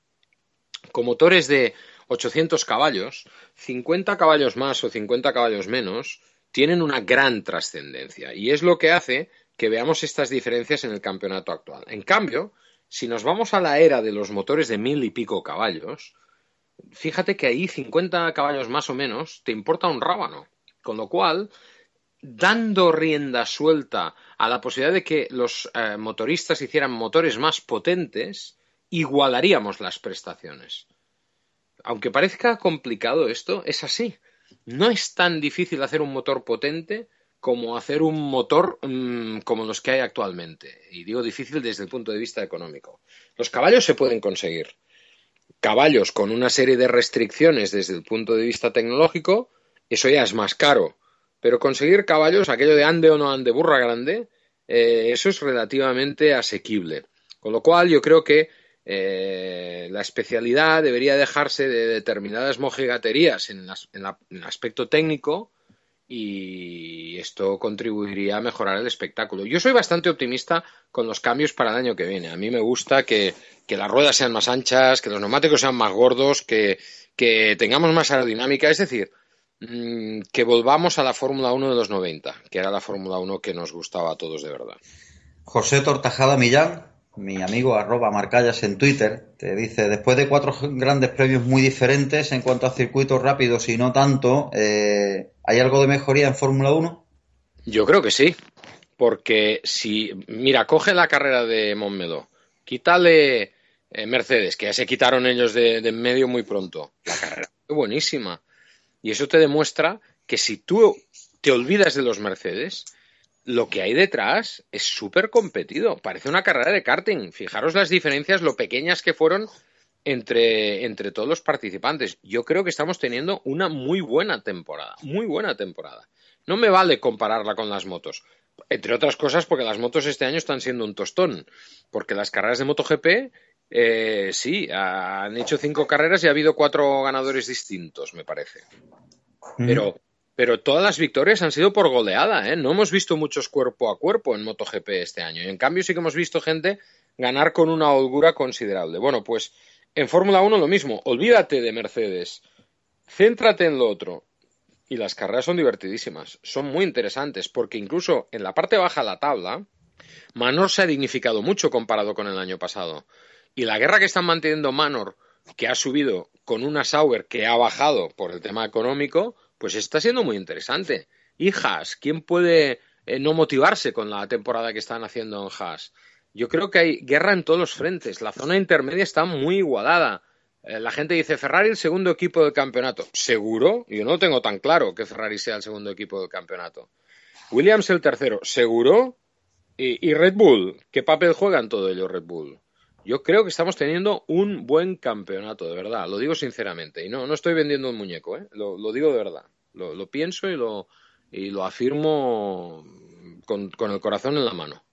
[SPEAKER 2] con motores de 800 caballos, 50 caballos más o 50 caballos menos tienen una gran trascendencia y es lo que hace que veamos estas diferencias en el campeonato actual. En cambio, si nos vamos a la era de los motores de mil y pico caballos, fíjate que ahí 50 caballos más o menos te importa un rábano. Con lo cual, dando rienda suelta a la posibilidad de que los eh, motoristas hicieran motores más potentes, igualaríamos las prestaciones. Aunque parezca complicado esto, es así. No es tan difícil hacer un motor potente como hacer un motor mm, como los que hay actualmente. Y digo difícil desde el punto de vista económico. Los caballos se pueden conseguir caballos con una serie de restricciones desde el punto de vista tecnológico, eso ya es más caro. Pero conseguir caballos, aquello de ande o no ande burra grande, eh, eso es relativamente asequible. Con lo cual yo creo que eh, la especialidad debería dejarse de determinadas mojigaterías en, el aspecto técnico y esto contribuiría a mejorar el espectáculo. Yo soy bastante optimista con los cambios para el año que viene. A mí me gusta que, las ruedas sean más anchas, que los neumáticos sean más gordos, que, tengamos más aerodinámica, es decir, mm, que volvamos a la Fórmula 1 de los 90, que era la Fórmula 1 que nos gustaba a todos de verdad.
[SPEAKER 1] José Tortajada Millán mi amigo arroba Marcallas en Twitter, te dice, después de cuatro grandes premios muy diferentes en cuanto a circuitos rápidos y no tanto, eh, ¿hay algo de mejoría en Fórmula 1?
[SPEAKER 2] Yo creo que sí, porque si, mira, coge la carrera de Montmeló, quítale eh, Mercedes, que ya se quitaron ellos de, de en medio muy pronto, la carrera fue buenísima. Y eso te demuestra que si tú te olvidas de los Mercedes, lo que hay detrás es súper competido. Parece una carrera de karting. Fijaros las diferencias, lo pequeñas que fueron entre, entre todos los participantes. Yo creo que estamos teniendo una muy buena temporada. Muy buena temporada. No me vale compararla con las motos. Entre otras cosas porque las motos este año están siendo un tostón. Porque las carreras de MotoGP, eh, sí, han hecho cinco carreras y ha habido cuatro ganadores distintos, me parece. Pero pero todas las victorias han sido por goleada, ¿eh? No hemos visto muchos cuerpo a cuerpo en MotoGP este año. Y en cambio sí que hemos visto gente ganar con una holgura considerable. Bueno, pues en Fórmula 1 lo mismo. Olvídate de Mercedes. Céntrate en lo otro. Y las carreras son divertidísimas. Son muy interesantes porque incluso en la parte baja de la tabla, Manor se ha dignificado mucho comparado con el año pasado. Y la guerra que están manteniendo Manor, que ha subido con una Sauer que ha bajado por el tema económico, pues está siendo muy interesante. Y Haas, ¿quién puede eh, no motivarse con la temporada que están haciendo en Haas? Yo creo que hay guerra en todos los frentes. La zona intermedia está muy igualada. Eh, la gente dice Ferrari el segundo equipo del campeonato. ¿Seguro? Yo no tengo tan claro que Ferrari sea el segundo equipo del campeonato. Williams el tercero. ¿Seguro? Y, y Red Bull. ¿Qué papel juega en todo ello Red Bull? Yo creo que estamos teniendo un buen campeonato, de verdad, lo digo sinceramente. Y no, no estoy vendiendo un muñeco, ¿eh? lo, digo de verdad. Lo, pienso y lo, y lo afirmo con, el corazón en la mano.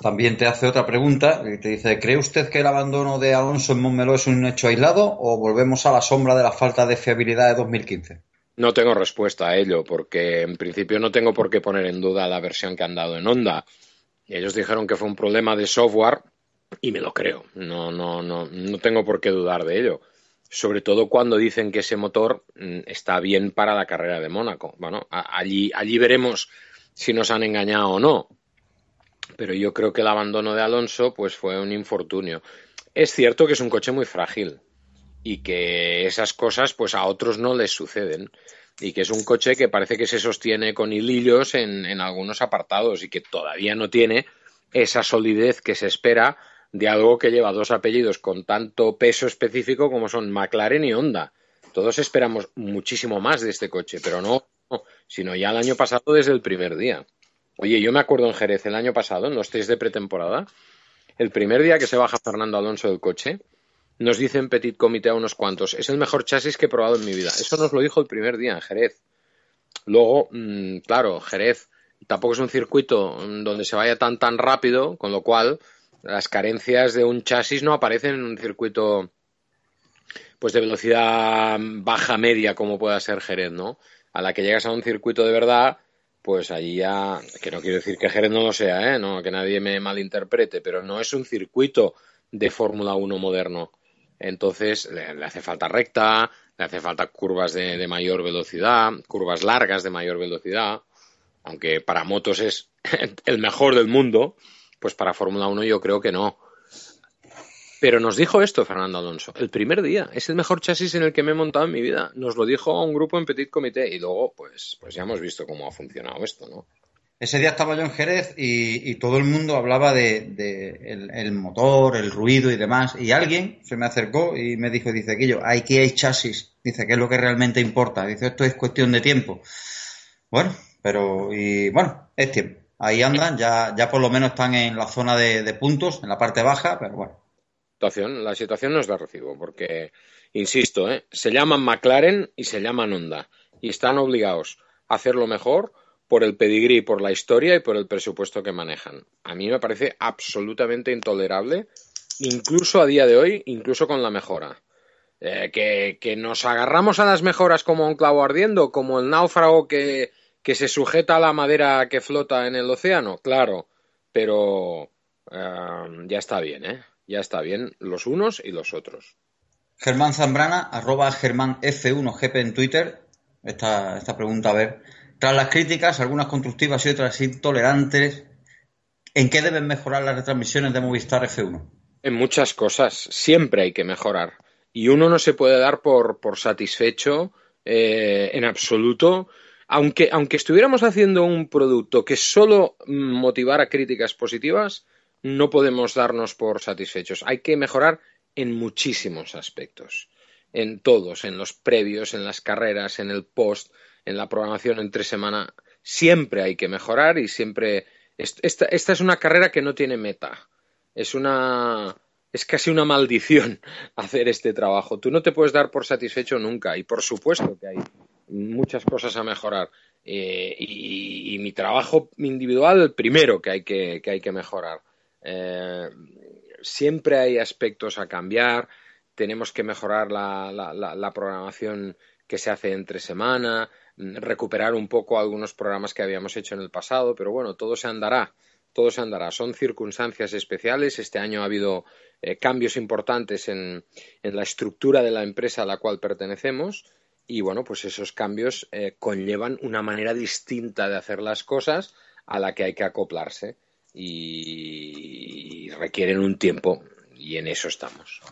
[SPEAKER 1] También te hace otra pregunta que te dice, ¿cree usted que el abandono de Alonso en Montmeló es un hecho aislado o volvemos a la sombra de la falta de fiabilidad de 2015?
[SPEAKER 2] No tengo respuesta a ello, porque en principio no tengo por qué poner en duda la versión que han dado en Honda. Ellos dijeron que fue un problema de software y me lo creo. No, no, no, no tengo por qué dudar de ello. Sobre todo cuando dicen que ese motor mm, está bien para la carrera de Mónaco. Bueno, allí, allí veremos si nos han engañado o no. Pero yo creo que el abandono de Alonso pues fue un infortunio. Es cierto que es un coche muy frágil y que esas cosas pues a otros no les suceden y que es un coche que parece que se sostiene con hilillos en, en algunos apartados y que todavía no tiene esa solidez que se espera de algo que lleva dos apellidos con tanto peso específico como son McLaren y Honda. Todos esperamos muchísimo más de este coche, pero no, sino ya el año pasado desde el primer día. Oye, yo me acuerdo en Jerez el año pasado, en los test de pretemporada, el primer día que se baja Fernando Alonso del coche, nos dice en Petit Comité a unos cuantos, es el mejor chasis que he probado en mi vida. Eso nos lo dijo el primer día en Jerez. Luego, mm, claro, Jerez tampoco es un circuito donde se vaya tan tan rápido, con lo cual las carencias de un chasis no aparecen en un circuito pues de velocidad baja media como pueda ser Jerez, ¿no? A la que llegas a un circuito de verdad, pues allí ya, que no quiero decir que Jerez no lo sea, ¿eh? No, que nadie me malinterprete, pero no es un circuito de Fórmula 1 moderno. Entonces le, hace falta recta, le hace falta curvas de, mayor velocidad, curvas largas de mayor velocidad, aunque para motos es el mejor del mundo, pues para Fórmula 1 yo creo que no. Pero nos dijo esto Fernando Alonso, el primer día, es el mejor chasis en el que me he montado en mi vida. Nos lo dijo un grupo en Petit Comité y luego, pues, pues ya hemos visto cómo ha funcionado esto, ¿no?
[SPEAKER 1] Ese día estaba yo en Jerez y, todo el mundo hablaba de, el, motor, el ruido y demás. Y alguien se me acercó y me dijo, dice, Aquello, aquí hay chasis. Dice, que es lo que realmente importa. Dice, esto es cuestión de tiempo. Bueno, pero, y bueno, es tiempo. Ahí andan, ya, ya por lo menos están en la zona de, puntos, en la parte baja, pero bueno.
[SPEAKER 2] Situación, la situación no es de recibo, porque, insisto, ¿eh? se llaman McLaren y se llaman Honda. Y están obligados a hacerlo mejor por el pedigrí, por la historia y por el presupuesto que manejan. A mí me parece absolutamente intolerable, incluso a día de hoy, incluso con la mejora. Eh, que, que, nos agarramos a las mejoras como un clavo ardiendo, como el náufrago que, que se sujeta a la madera que flota en el océano, claro, pero eh, ya está bien, ¿eh? Ya está bien los unos y los otros.
[SPEAKER 1] Germán Zambrana, arroba Germán F1GP en Twitter. Esta, esta pregunta, a ver, tras las críticas, algunas constructivas y otras intolerantes, ¿en qué deben mejorar las retransmisiones de Movistar F1?
[SPEAKER 2] En muchas cosas, siempre hay que mejorar. Y uno no se puede dar por, por satisfecho eh, en absoluto. Aunque, aunque estuviéramos haciendo un producto que solo motivara críticas positivas, no podemos darnos por satisfechos. Hay que mejorar en muchísimos aspectos. En todos, en los previos, en las carreras, en el post, en la programación entre semana, siempre hay que mejorar y siempre. Esta, esta es una carrera que no tiene meta. Es una. Es casi una maldición hacer este trabajo. Tú no te puedes dar por satisfecho nunca y por supuesto que hay muchas cosas a mejorar. Eh, y, mi trabajo individual, primero que hay que, que hay que mejorar. Eh, siempre hay aspectos a cambiar, tenemos que mejorar la, la, la, programación que se hace entre semana, recuperar un poco algunos programas que habíamos hecho en el pasado, pero bueno, todo se andará, todo se andará. Son circunstancias especiales. Este año ha habido eh, cambios importantes en, en, la estructura de la empresa a la cual pertenecemos y bueno, pues esos cambios eh, conllevan una manera distinta de hacer las cosas a la que hay que acoplarse y requieren un tiempo y en eso estamos.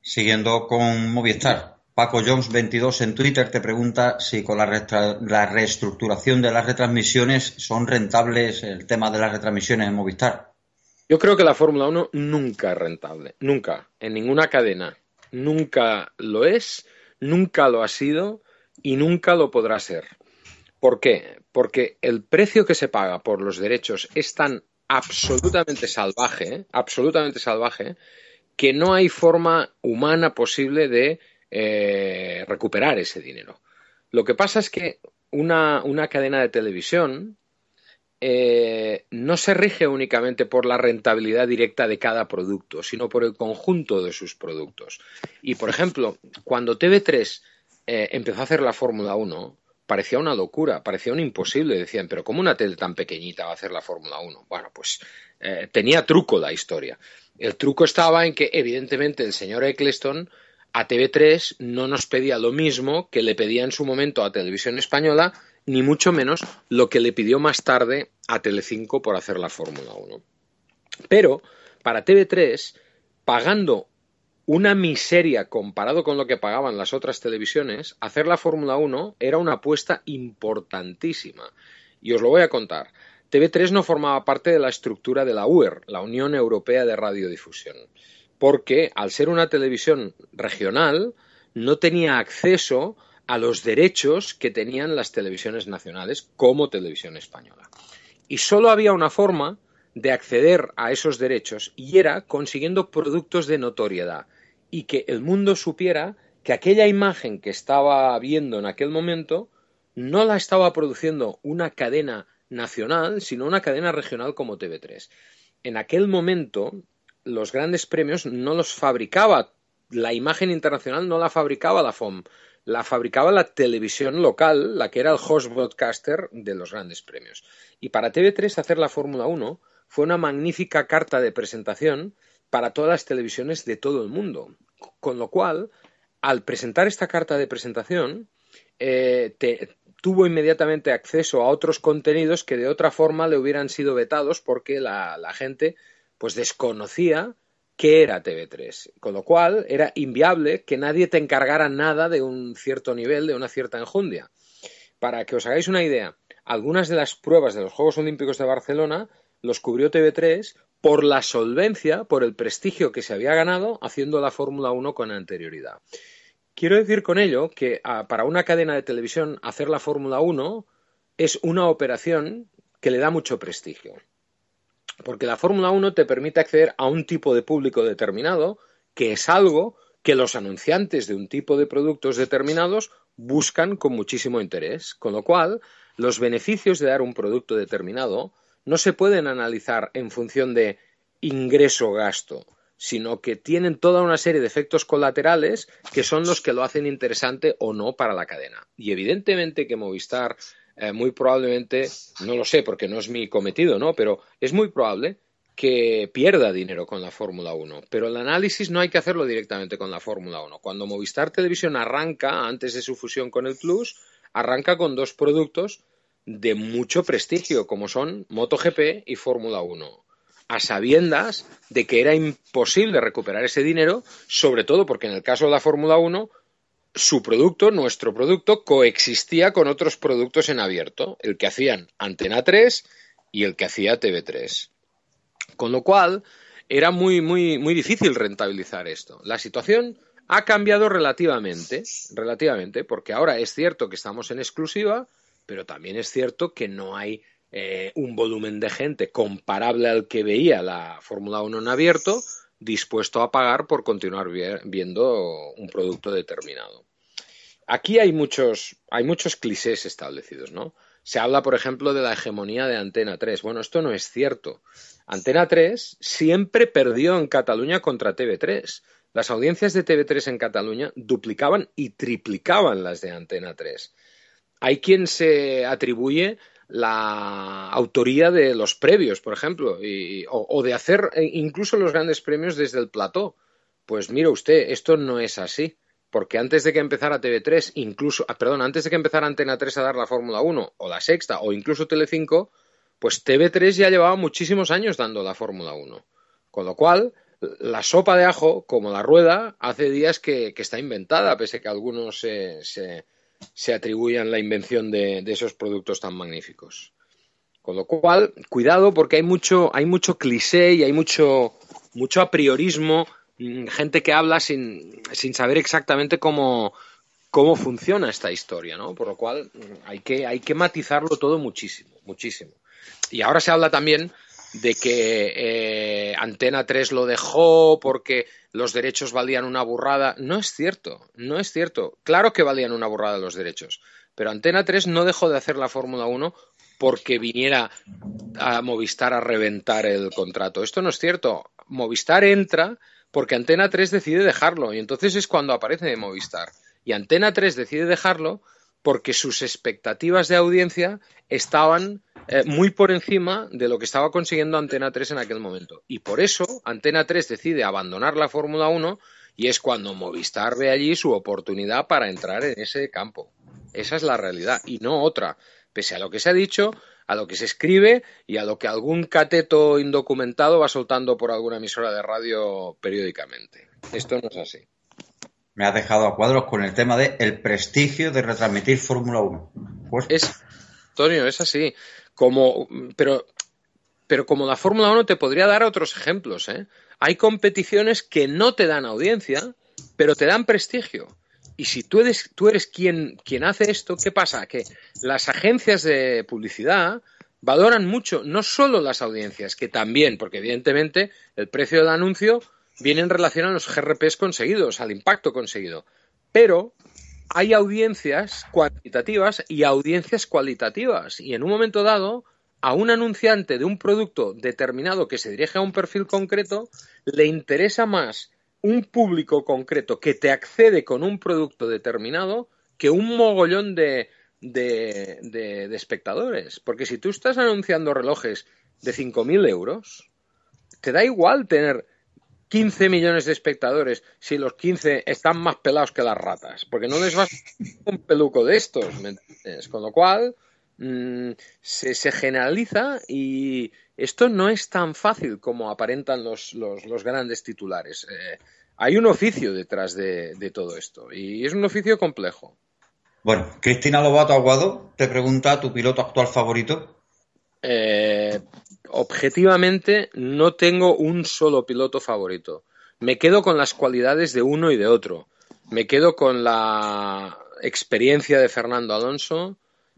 [SPEAKER 1] Siguiendo con Movistar, Paco Jones 22 en Twitter te pregunta si con la, reestructuración de las retransmisiones son rentables el tema de las retransmisiones en Movistar.
[SPEAKER 2] Yo creo que la Fórmula 1 nunca es rentable, nunca, en ninguna cadena, nunca lo es, nunca lo ha sido y nunca lo podrá ser. ¿Por qué? Porque el precio que se paga por los derechos es tan absolutamente salvaje, absolutamente salvaje, que no hay forma humana posible de eh, recuperar ese dinero. Lo que pasa es que una, una cadena de televisión eh, no se rige únicamente por la rentabilidad directa de cada producto, sino por el conjunto de sus productos. Y, por ejemplo, cuando TV3 eh, empezó a hacer la Fórmula 1, parecía una locura, parecía un imposible. Decían, pero ¿cómo una tele tan pequeñita va a hacer la Fórmula 1? Bueno, pues eh, tenía truco la historia. El truco estaba en que, evidentemente, el señor Eccleston a TV3 no nos pedía lo mismo que le pedía en su momento a Televisión Española ni mucho menos lo que le pidió más tarde a Telecinco por hacer la Fórmula 1. Pero para TV3, pagando una miseria comparado con lo que pagaban las otras televisiones, hacer la Fórmula 1 era una apuesta importantísima. Y os lo voy a contar. TV3 no formaba parte de la estructura de la UER, la Unión Europea de Radiodifusión, porque al ser una televisión regional no tenía acceso a los derechos que tenían las televisiones nacionales como televisión española. Y solo había una forma de acceder a esos derechos y era consiguiendo productos de notoriedad y que el mundo supiera que aquella imagen que estaba viendo en aquel momento no la estaba produciendo una cadena nacional, sino una cadena regional como TV3. En aquel momento, los grandes premios no los fabricaba, la imagen internacional no la fabricaba la FOM, la fabricaba la televisión local, la que era el host broadcaster de los grandes premios. Y para TV3 hacer la Fórmula 1 fue una magnífica carta de presentación para todas las televisiones de todo el mundo. Con lo cual, al presentar esta carta de presentación, eh, tuvo inmediatamente acceso a otros contenidos que de otra forma le hubieran sido vetados porque la, la gente pues desconocía qué era TV3, con lo cual era inviable que nadie te encargara nada de un cierto nivel, de una cierta enjundia. Para que os hagáis una idea, algunas de las pruebas de los Juegos Olímpicos de Barcelona los cubrió TV3 por la solvencia, por el prestigio que se había ganado haciendo la Fórmula 1 con anterioridad. Quiero decir con ello que ah, para una cadena de televisión hacer la Fórmula 1 es una operación que le da mucho prestigio. Porque la Fórmula 1 te permite acceder a un tipo de público determinado, que es algo que los anunciantes de un tipo de productos determinados buscan con muchísimo interés. Con lo cual, los beneficios de dar un producto determinado no se pueden analizar en función de ingreso-gasto, sino que tienen toda una serie de efectos colaterales que son los que lo hacen interesante o no para la cadena. Y evidentemente que Movistar eh, muy probablemente, no lo sé porque no es mi cometido, ¿no? Pero es muy probable que pierda dinero con la Fórmula 1. Pero el análisis no hay que hacerlo directamente con la Fórmula 1. Cuando Movistar Televisión arranca, antes de su fusión con el Plus, arranca con dos productos de mucho prestigio, como son MotoGP y Fórmula 1 a sabiendas de que era imposible recuperar ese dinero, sobre todo porque en el caso de la Fórmula 1 su producto, nuestro producto, coexistía con otros productos en abierto, el que hacían Antena 3 y el que hacía TV3. Con lo cual, era muy, muy, muy difícil rentabilizar esto. La situación ha cambiado relativamente, relativamente, porque ahora es cierto que estamos en exclusiva, pero también es cierto que no hay eh, un volumen de gente comparable al que veía la Fórmula 1 en abierto, dispuesto a pagar por continuar viendo un producto determinado. Aquí hay muchos, hay muchos clichés establecidos, ¿no? Se habla, por ejemplo, de la hegemonía de Antena 3. Bueno, esto no es cierto. Antena 3 siempre perdió en Cataluña contra TV3. Las audiencias de TV3 en Cataluña duplicaban y triplicaban las de Antena 3. Hay quien se atribuye la autoría de los previos, por ejemplo, o, de hacer e incluso los grandes premios desde el plató. Pues mire usted, esto no es así. Porque antes de que empezara TV3, incluso, ah, perdón, antes de que empezara Antena 3 a dar la Fórmula 1, o la Sexta, o incluso Telecinco, pues TV3 ya llevaba muchísimos años dando la Fórmula 1. Con lo cual, la sopa de ajo, como la rueda, hace días que, está inventada, pese a que algunos se, se atribuyan la invención de, esos productos tan magníficos. Con lo cual, cuidado porque hay mucho, hay mucho cliché y hay mucho, mucho apriorismo, gente que habla sin, sin saber exactamente cómo, cómo funciona esta historia, ¿no? Por lo cual mm, hay que, hay que matizarlo todo muchísimo, muchísimo. Y ahora se habla también de que eh, Antena 3 lo dejó porque los derechos valían una burrada. No es cierto, no es cierto. Claro que valían una burrada los derechos, pero Antena 3 no dejó de hacer la Fórmula 1 porque viniera a Movistar a reventar el contrato. Esto no es cierto. Movistar entra porque Antena 3 decide dejarlo y entonces es cuando aparece Movistar. Y Antena 3 decide dejarlo porque sus expectativas de audiencia estaban eh, muy por encima de lo que estaba consiguiendo Antena 3 en aquel momento. Y por eso Antena 3 decide abandonar la Fórmula 1 y es cuando Movistar ve allí su oportunidad para entrar en ese campo. Esa es la realidad y no otra. Pese a lo que se ha dicho, a lo que se escribe y a lo que algún cateto indocumentado va soltando por alguna emisora de radio periódicamente. Esto no es así
[SPEAKER 1] me ha dejado a cuadros con el tema de el prestigio de retransmitir Fórmula 1.
[SPEAKER 2] Pues... Es, Antonio, es así. Como, pero, pero como la Fórmula 1 te podría dar otros ejemplos. ¿eh? Hay competiciones que no te dan audiencia, pero te dan prestigio. Y si tú eres, tú eres quien, quien hace esto, ¿qué pasa? Que las agencias de publicidad valoran mucho, no solo las audiencias, que también, porque evidentemente el precio del anuncio viene en relación a los GRPs conseguidos, al impacto conseguido. Pero hay audiencias cuantitativas y audiencias cualitativas. Y en un momento dado, a un anunciante de un producto determinado que se dirige a un perfil concreto, le interesa más un público concreto que te accede con un producto determinado que un mogollón de, de, espectadores. Porque si tú estás anunciando relojes de 5.000 euros, te da igual tener 15 millones de espectadores si los 15 están más pelados que las ratas, porque no les vas un peluco de estos, Con lo cual mm, se, generaliza y esto no es tan fácil como aparentan los, los, grandes titulares. Eh, hay un oficio detrás de, todo esto y es un oficio complejo.
[SPEAKER 1] Bueno, Cristina Lobato Aguado te pregunta tu piloto actual favorito.
[SPEAKER 2] Eh, objetivamente no tengo un solo piloto favorito. Me quedo con las cualidades de uno y de otro. Me quedo con la experiencia de Fernando Alonso,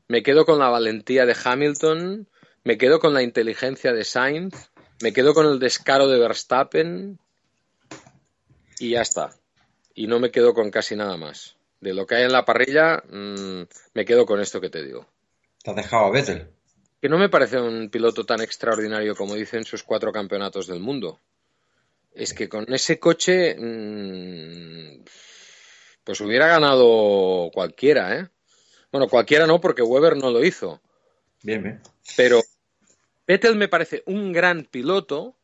[SPEAKER 2] me quedo con la valentía de Hamilton, me quedo con la inteligencia de Sainz, me quedo con el descaro de Verstappen y ya está. Y no me quedo con casi nada más. De lo que hay en la parrilla, mm, me quedo con esto que te digo.
[SPEAKER 1] Te has dejado a Vettel
[SPEAKER 2] que no me parece un piloto tan extraordinario como dicen sus cuatro campeonatos del mundo. Es que con ese coche, mm, pues hubiera ganado cualquiera, ¿eh? Bueno, cualquiera no, porque Weber no lo hizo.
[SPEAKER 1] Bien, bien.
[SPEAKER 2] Pero Vettel me parece un gran piloto,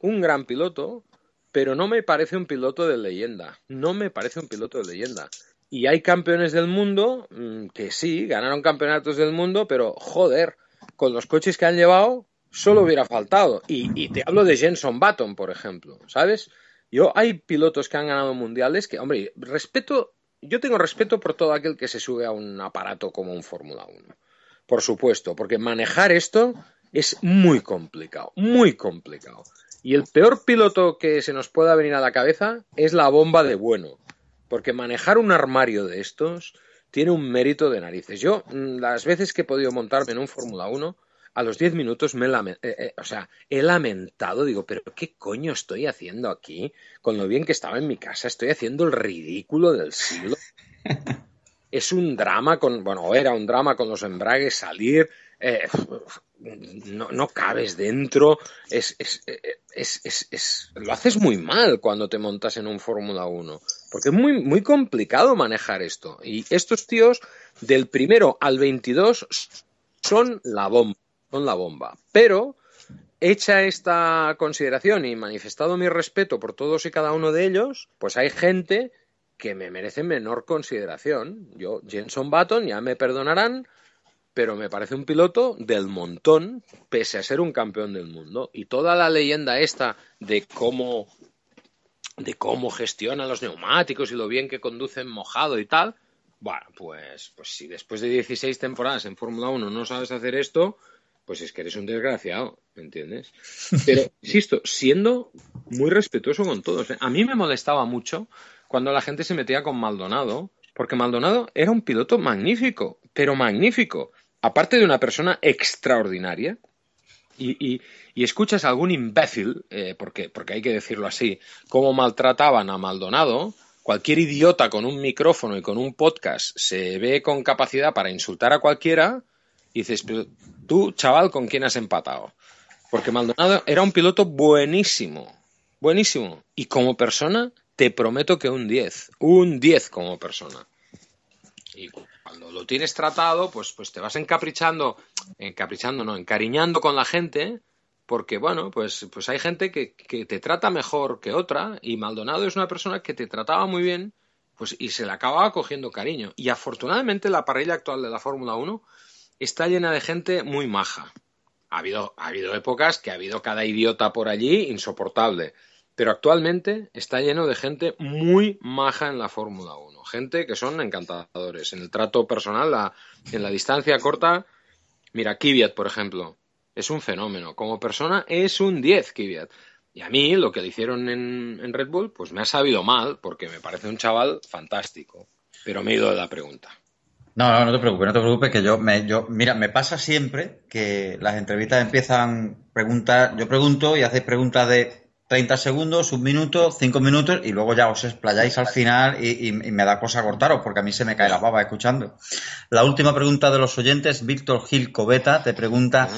[SPEAKER 2] un gran piloto, pero no me parece un piloto de leyenda. No me parece un piloto de leyenda. Y hay campeones del mundo mm, que sí, ganaron campeonatos del mundo, pero joder, con los coches que han llevado, solo hubiera faltado. Y, te hablo de Jenson Button, por ejemplo, ¿sabes? Yo, hay pilotos que han ganado mundiales que, hombre, respeto, yo tengo respeto por todo aquel que se sube a un aparato como un Fórmula 1. Por supuesto, porque manejar esto es muy complicado, muy complicado. Y el peor piloto que se nos pueda venir a la cabeza es la bomba de bueno. Porque manejar un armario de estos, tiene un mérito de narices. Yo, mm, las veces que he podido montarme en un Fórmula 1, a los 10 minutos me eh, eh, o sea, he lamentado, digo, pero ¿qué coño estoy haciendo aquí? Con lo bien que estaba en mi casa, estoy haciendo el ridículo del siglo. es un drama con, bueno, era un drama con los embragues, salir, eh, no, no, cabes dentro, es, es, es, es, lo haces muy mal cuando te montas en un Fórmula 1, porque es muy, muy complicado manejar esto. Y estos tíos, del primero al 22, son la bomba, son la bomba. Pero, hecha esta consideración y manifestado mi respeto por todos y cada uno de ellos, pues hay gente que me merece menor consideración. Yo, Jenson Button, ya me perdonarán, pero me parece un piloto del montón, pese a ser un campeón del mundo. Y toda la leyenda esta de cómo, de cómo gestiona los neumáticos y lo bien que conducen mojado y tal, bueno, pues, pues si después de 16 temporadas en Fórmula 1 no sabes hacer esto, pues es que eres un desgraciado, ¿me entiendes? Pero, insisto, siendo muy respetuoso con todos. ¿eh? A mí me molestaba mucho cuando la gente se metía con Maldonado, porque Maldonado era un piloto magnífico, pero magnífico aparte de una persona extraordinaria, y, escuchas a algún imbécil, eh, porque, porque hay que decirlo así, cómo maltrataban a Maldonado, cualquier idiota con un micrófono y con un podcast se ve con capacidad para insultar a cualquiera, y dices, pero tú, chaval, ¿con quién has empatado? Porque Maldonado era un piloto buenísimo, buenísimo. Y como persona, te prometo que un 10, un 10 como persona. Y cuando lo tienes tratado, pues, pues te vas encaprichando, encaprichando, no, encariñando con la gente, porque bueno, pues, pues hay gente que, que, te trata mejor que otra, y Maldonado es una persona que te trataba muy bien, pues, y se le acababa cogiendo cariño. Y afortunadamente la parrilla actual de la Fórmula 1 está llena de gente muy maja. Ha habido, ha habido épocas que ha habido cada idiota por allí insoportable. Pero actualmente está lleno de gente muy maja en la Fórmula 1. Gente que son encantadores. En el trato personal, en la distancia corta. Mira, Kvyat, por ejemplo. Es un fenómeno. Como persona es un 10, Kvyat. Y a mí lo que le hicieron en, en, Red Bull, pues me ha sabido mal, porque me parece un chaval fantástico. Pero me he ido de la pregunta.
[SPEAKER 1] No, no, no te preocupes, no te preocupes, que yo, me, yo, mira, me pasa siempre que las entrevistas empiezan preguntas, yo pregunto y hacéis preguntas de 30 segundos, un minuto, cinco minutos y luego ya os explayáis al final y, me da cosa cortaros porque a mí se me cae la baba escuchando. La última pregunta de los oyentes, Víctor Gil Coveta, te pregunta,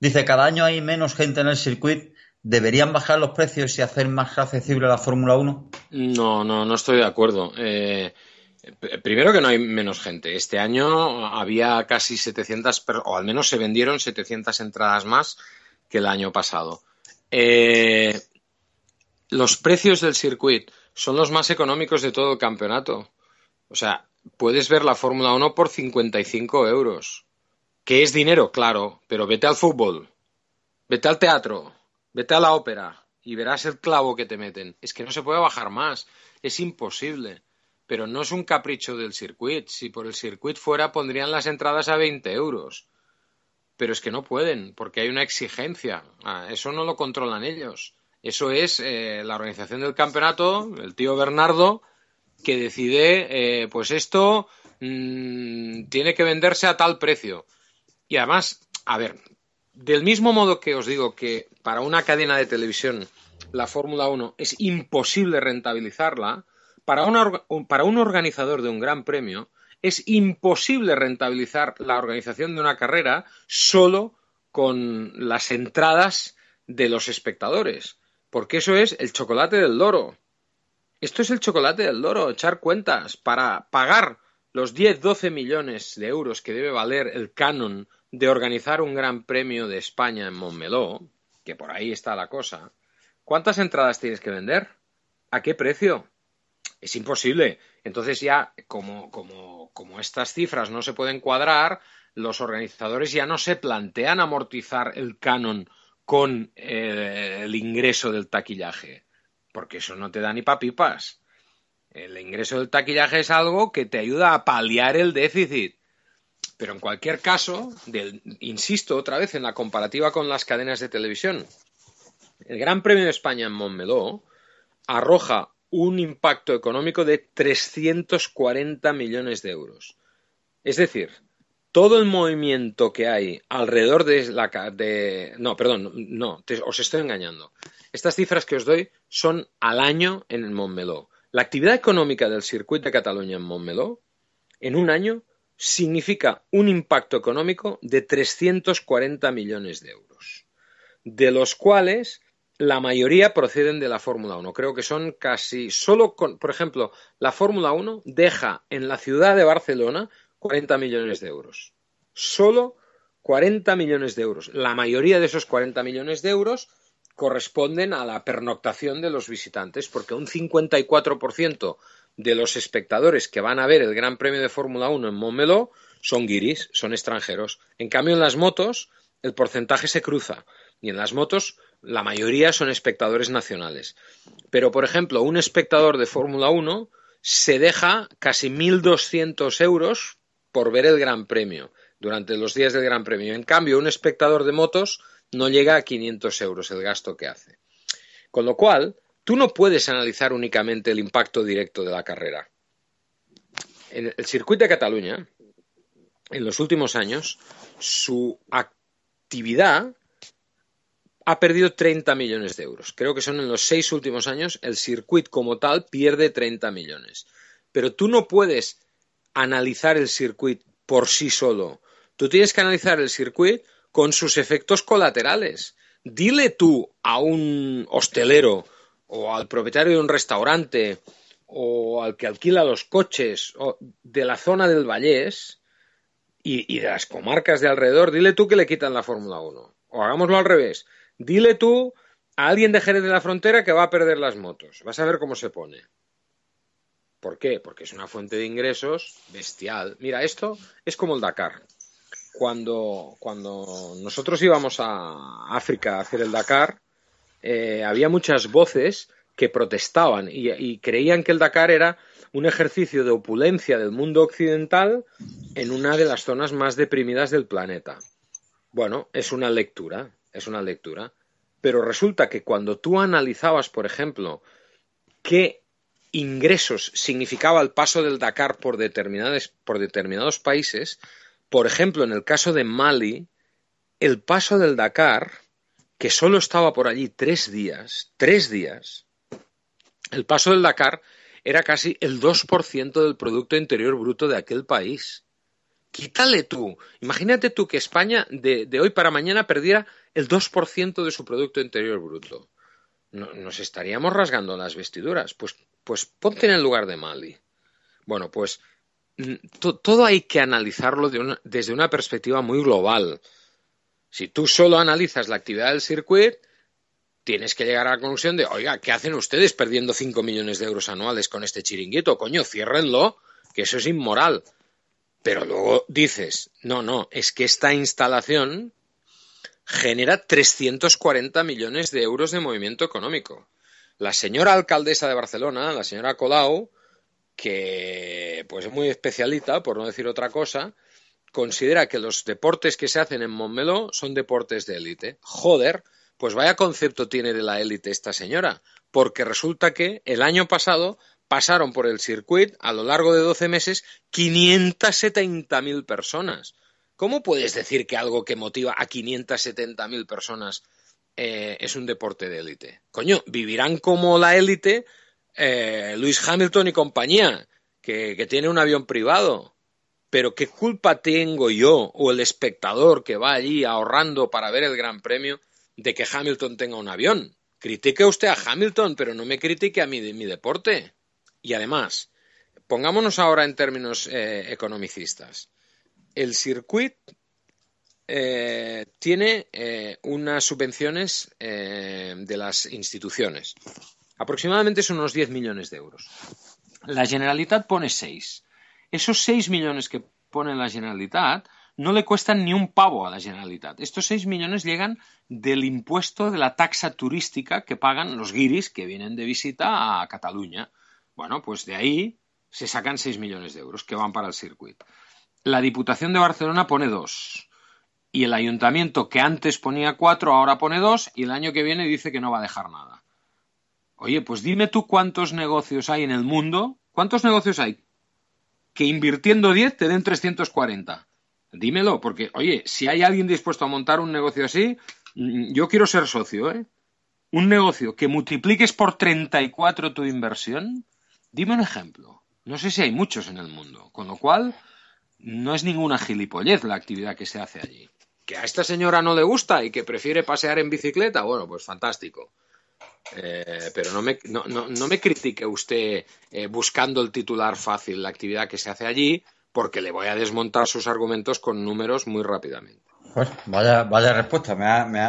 [SPEAKER 1] dice, cada año hay menos gente en el circuito, ¿deberían bajar los precios y hacer más accesible la Fórmula 1?
[SPEAKER 2] No, no, no estoy de acuerdo. Eh, Primero que no hay menos gente. Este año había casi 700, o al menos se vendieron 700 entradas más que el año pasado. Eh, los precios del circuito son los más económicos de todo el campeonato. O sea, puedes ver la Fórmula 1 por 55 euros. ¿Qué es dinero? Claro, pero vete al fútbol, vete al teatro, vete a la ópera y verás el clavo que te meten. Es que no se puede bajar más, es imposible pero no es un capricho del circuit. Si por el circuit fuera, pondrían las entradas a 20 euros. Pero es que no pueden, porque hay una exigencia. Ah, eso no lo controlan ellos. Eso es eh, la organización del campeonato, el tío Bernardo, que decide, eh, pues esto mm, tiene que venderse a tal precio. Y además, a ver, del mismo modo que os digo que para una cadena de televisión la Fórmula 1 es imposible rentabilizarla, para, un organizador de un gran premio es imposible rentabilizar la organización de una carrera solo con las entradas de los espectadores, porque eso es el chocolate del loro. Esto es el chocolate del loro, echar cuentas para pagar los 10-12 millones de euros que debe valer el canon de organizar un gran premio de España en Montmeló, que por ahí está la cosa. ¿Cuántas entradas tienes que vender? ¿A qué precio? Es imposible. Entonces ya, como, como, estas cifras no se pueden cuadrar, los organizadores ya no se plantean amortizar el canon con eh, el ingreso del taquillaje, porque eso no te da ni papipas. El ingreso del taquillaje es algo que te ayuda a paliar el déficit. Pero en cualquier caso, insisto otra vez en la comparativa con las cadenas de televisión. El Gran Premio de España en Montmeló arroja un impacto económico de 340 millones de euros. Es decir, todo el movimiento que hay alrededor de la... No, perdón, no, os estoy engañando. Estas cifras que os doy son al año en el Montmeló. La actividad económica del circuito de Cataluña en Montmeló en un año significa un impacto económico de 340 millones de euros, de los cuales la mayoría proceden de la Fórmula 1. Creo que son casi solo con, por ejemplo, la Fórmula 1 deja en la ciudad de Barcelona 40 millones de euros. Solo 40 millones de euros. La mayoría de esos 40 millones de euros corresponden a la pernoctación de los visitantes, porque un 54% de los espectadores que van a ver el Gran Premio de Fórmula 1 en Montmeló son guiris, son extranjeros. En cambio, en las motos el porcentaje se cruza. Y en las motos la mayoría son espectadores nacionales. Pero, por ejemplo, un espectador de Fórmula 1 se deja casi 1.200 euros por ver el Gran Premio durante los días del Gran Premio. En cambio, un espectador de motos no llega a 500 euros el gasto que hace. Con lo cual, tú no puedes analizar únicamente el impacto directo de la carrera. En el circuito de Cataluña, en los últimos años, su actividad ha perdido 30 millones de euros. Creo que son en los seis últimos años el circuito como tal pierde 30 millones. Pero tú no puedes analizar el circuito por sí solo. Tú tienes que analizar el circuito con sus efectos colaterales. Dile tú a un hostelero o al propietario de un restaurante o al que alquila los coches de la zona del Vallés y, de las comarcas de alrededor, dile tú que le quitan la Fórmula 1. O hagámoslo al revés. Dile tú a alguien de Jerez de la Frontera que va a perder las motos. Vas a ver cómo se pone. ¿Por qué? Porque es una fuente de ingresos bestial. Mira, esto es como el Dakar. Cuando, cuando nosotros íbamos a África a hacer el Dakar, eh, había muchas voces que protestaban y, creían que el Dakar era un ejercicio de opulencia del mundo occidental en una de las zonas más deprimidas del planeta. Bueno, es una lectura, es una lectura. Pero resulta que cuando tú analizabas, por ejemplo, qué ingresos significaba el paso del Dakar por, por determinados países, por ejemplo, en el caso de Mali, el paso del Dakar, que solo estaba por allí tres días, tres días, el paso del Dakar era casi el 2% del Producto Interior Bruto de aquel país. Quítale tú. Imagínate tú que España de, hoy para mañana perdiera el 2% de su Producto Interior Bruto. nos estaríamos rasgando las vestiduras. Pues, pues ponte en el lugar de Mali. Bueno, pues mm, todo hay que analizarlo desde una perspectiva muy global. Si tú solo analizas la actividad del circuito, tienes que llegar a la conclusión de, oiga, ¿qué hacen ustedes perdiendo 5 millones de euros anuales con este chiringuito? Coño, ciérrenlo, que eso es inmoral. Pero luego dices, no, no, es que esta instalación genera 340 millones de euros de movimiento económico. La señora alcaldesa de Barcelona, la señora Colau, que pues es muy especialita, por no decir otra cosa, considera que los deportes que se hacen en Montmeló son deportes de élite. Joder, pues vaya concepto tiene de la élite esta señora, porque resulta que el año pasado pasaron por el circuito a lo largo de 12 meses 570.000 personas. ¿Cómo puedes decir que algo que motiva a 570.000 personas eh, es un deporte de élite? Coño, vivirán como la élite eh, Luis Hamilton y compañía, que, que tiene un avión privado. Pero ¿qué culpa tengo yo o el espectador que va allí ahorrando para ver el Gran Premio de que Hamilton tenga un avión. Critique usted a Hamilton, pero no me critique a mi, mi deporte. Y además, pongámonos ahora en términos eh, economicistas. El circuit eh, tiene eh, unas subvenciones de las instituciones. Aproximadamente son unos 10 millones de euros. La Generalitat pone 6. Esos 6 millones que pone la Generalitat no le cuestan ni un pavo a la Generalitat. Estos 6 millones llegan del impuesto de la taxa turística que pagan los guiris que vienen de visita a Cataluña. Bueno, pues de ahí se sacan 6 millones de euros que van para el circuito. La Diputación de Barcelona pone 2. Y el ayuntamiento que antes ponía 4 ahora pone 2 y el año que viene dice que no va a dejar nada. Oye, pues dime tú cuántos negocios hay en el mundo. ¿Cuántos negocios hay? Que invirtiendo 10 te den 340. Dímelo, porque, oye, si hay alguien dispuesto a montar un negocio así, mm, yo quiero ser socio, ¿eh? Un negocio que multipliques por 34 tu inversión, dime un ejemplo. No sé si hay muchos en el mundo, con lo cual no es ninguna gilipollez la actividad que se hace allí. Que a esta señora no le gusta y que prefiere pasear en bicicleta, bueno, pues fantástico. Eh, pero no me, no, no, me critique usted eh, buscando el titular fácil la actividad que se hace allí, porque le voy a desmontar sus argumentos con números muy rápidamente.
[SPEAKER 1] Pues vaya, vaya respuesta.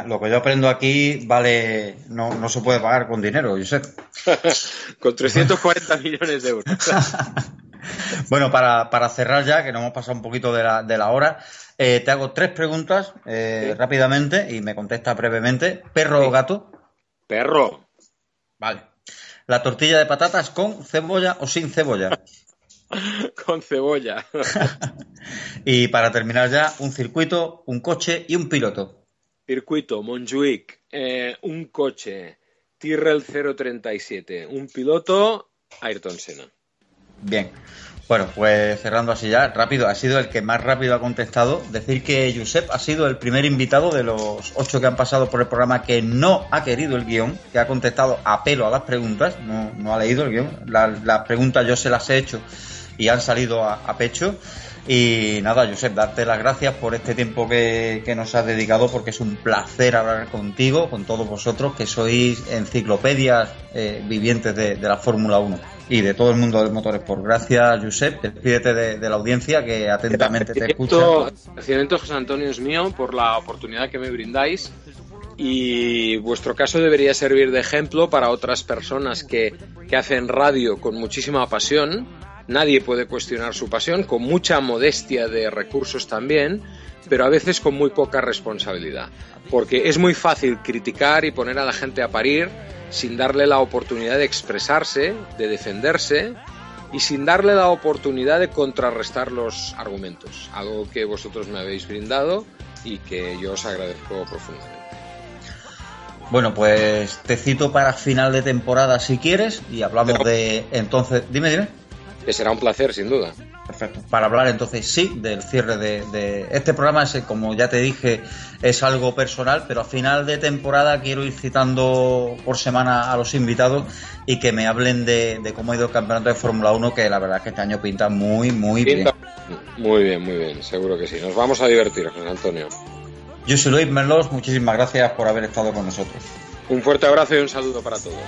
[SPEAKER 1] lo que yo aprendo aquí vale, no, no se puede pagar con dinero, Josep.
[SPEAKER 2] con 340 millones de euros.
[SPEAKER 1] bueno, para, para, cerrar ya, que nos hemos pasado un poquito de la, de la hora, eh, te hago tres preguntas eh, rápidamente y me contesta brevemente. ¿Perro o gato?
[SPEAKER 2] Perro.
[SPEAKER 1] Vale. ¿La tortilla de patatas con cebolla o sin cebolla?
[SPEAKER 2] Con cebolla.
[SPEAKER 1] Y para terminar ya, un circuito, un coche y un piloto.
[SPEAKER 2] Circuito, Montjuic, eh, un coche, Tyrrell 037, un piloto, Ayrton Senna.
[SPEAKER 1] Bien, Bueno, pues cerrando así ya, rápido, ha sido el que más rápido ha contestado. Decir que Josep ha sido el primer invitado de los ocho que han pasado por el programa que no ha querido el guion, que ha contestado a pelo a las preguntas, no, ha leído el guion. Las, preguntas yo se las he hecho y han salido a, pecho. Y nada, Josep, darte las gracias por este tiempo que, nos has dedicado, porque es un placer hablar contigo, con todos vosotros, que sois enciclopedias eh, vivientes de, de la Fórmula 1 y de todo el mundo de motores. Por gracias, Josep. Despídete de, la audiencia que atentamente te escucha.
[SPEAKER 2] Agradecimiento, José Antonio, es mío por la oportunidad que me brindáis. Y vuestro caso debería servir de ejemplo para otras personas que, que hacen radio con muchísima pasión. Nadie puede cuestionar su pasión, con mucha modestia de recursos también, pero a veces con muy poca responsabilidad. Porque es muy fácil criticar y poner a la gente a parir sin darle la oportunidad de expresarse, de defenderse y sin darle la oportunidad de contrarrestar los argumentos, algo que vosotros me habéis brindado y que yo os agradezco profundamente.
[SPEAKER 1] Bueno, pues te cito para final de temporada si quieres y hablamos de entonces. Dime, dime.
[SPEAKER 2] Que será un placer, sin duda.
[SPEAKER 1] Perfecto. Para hablar entonces sí del cierre de, este programa, es, como ya te dije, es algo personal, pero a final de temporada quiero ir citando por semana a los invitados y que me hablen de, cómo ha ido el campeonato de Fórmula 1, que la verdad es que este año pinta muy, muy bien.
[SPEAKER 2] Muy bien, muy bien, seguro que sí. Nos vamos a divertir, José Antonio.
[SPEAKER 1] Yo soy Luis Merlos, muchísimas gracias por haber estado con nosotros.
[SPEAKER 2] Un fuerte abrazo y un saludo para todos.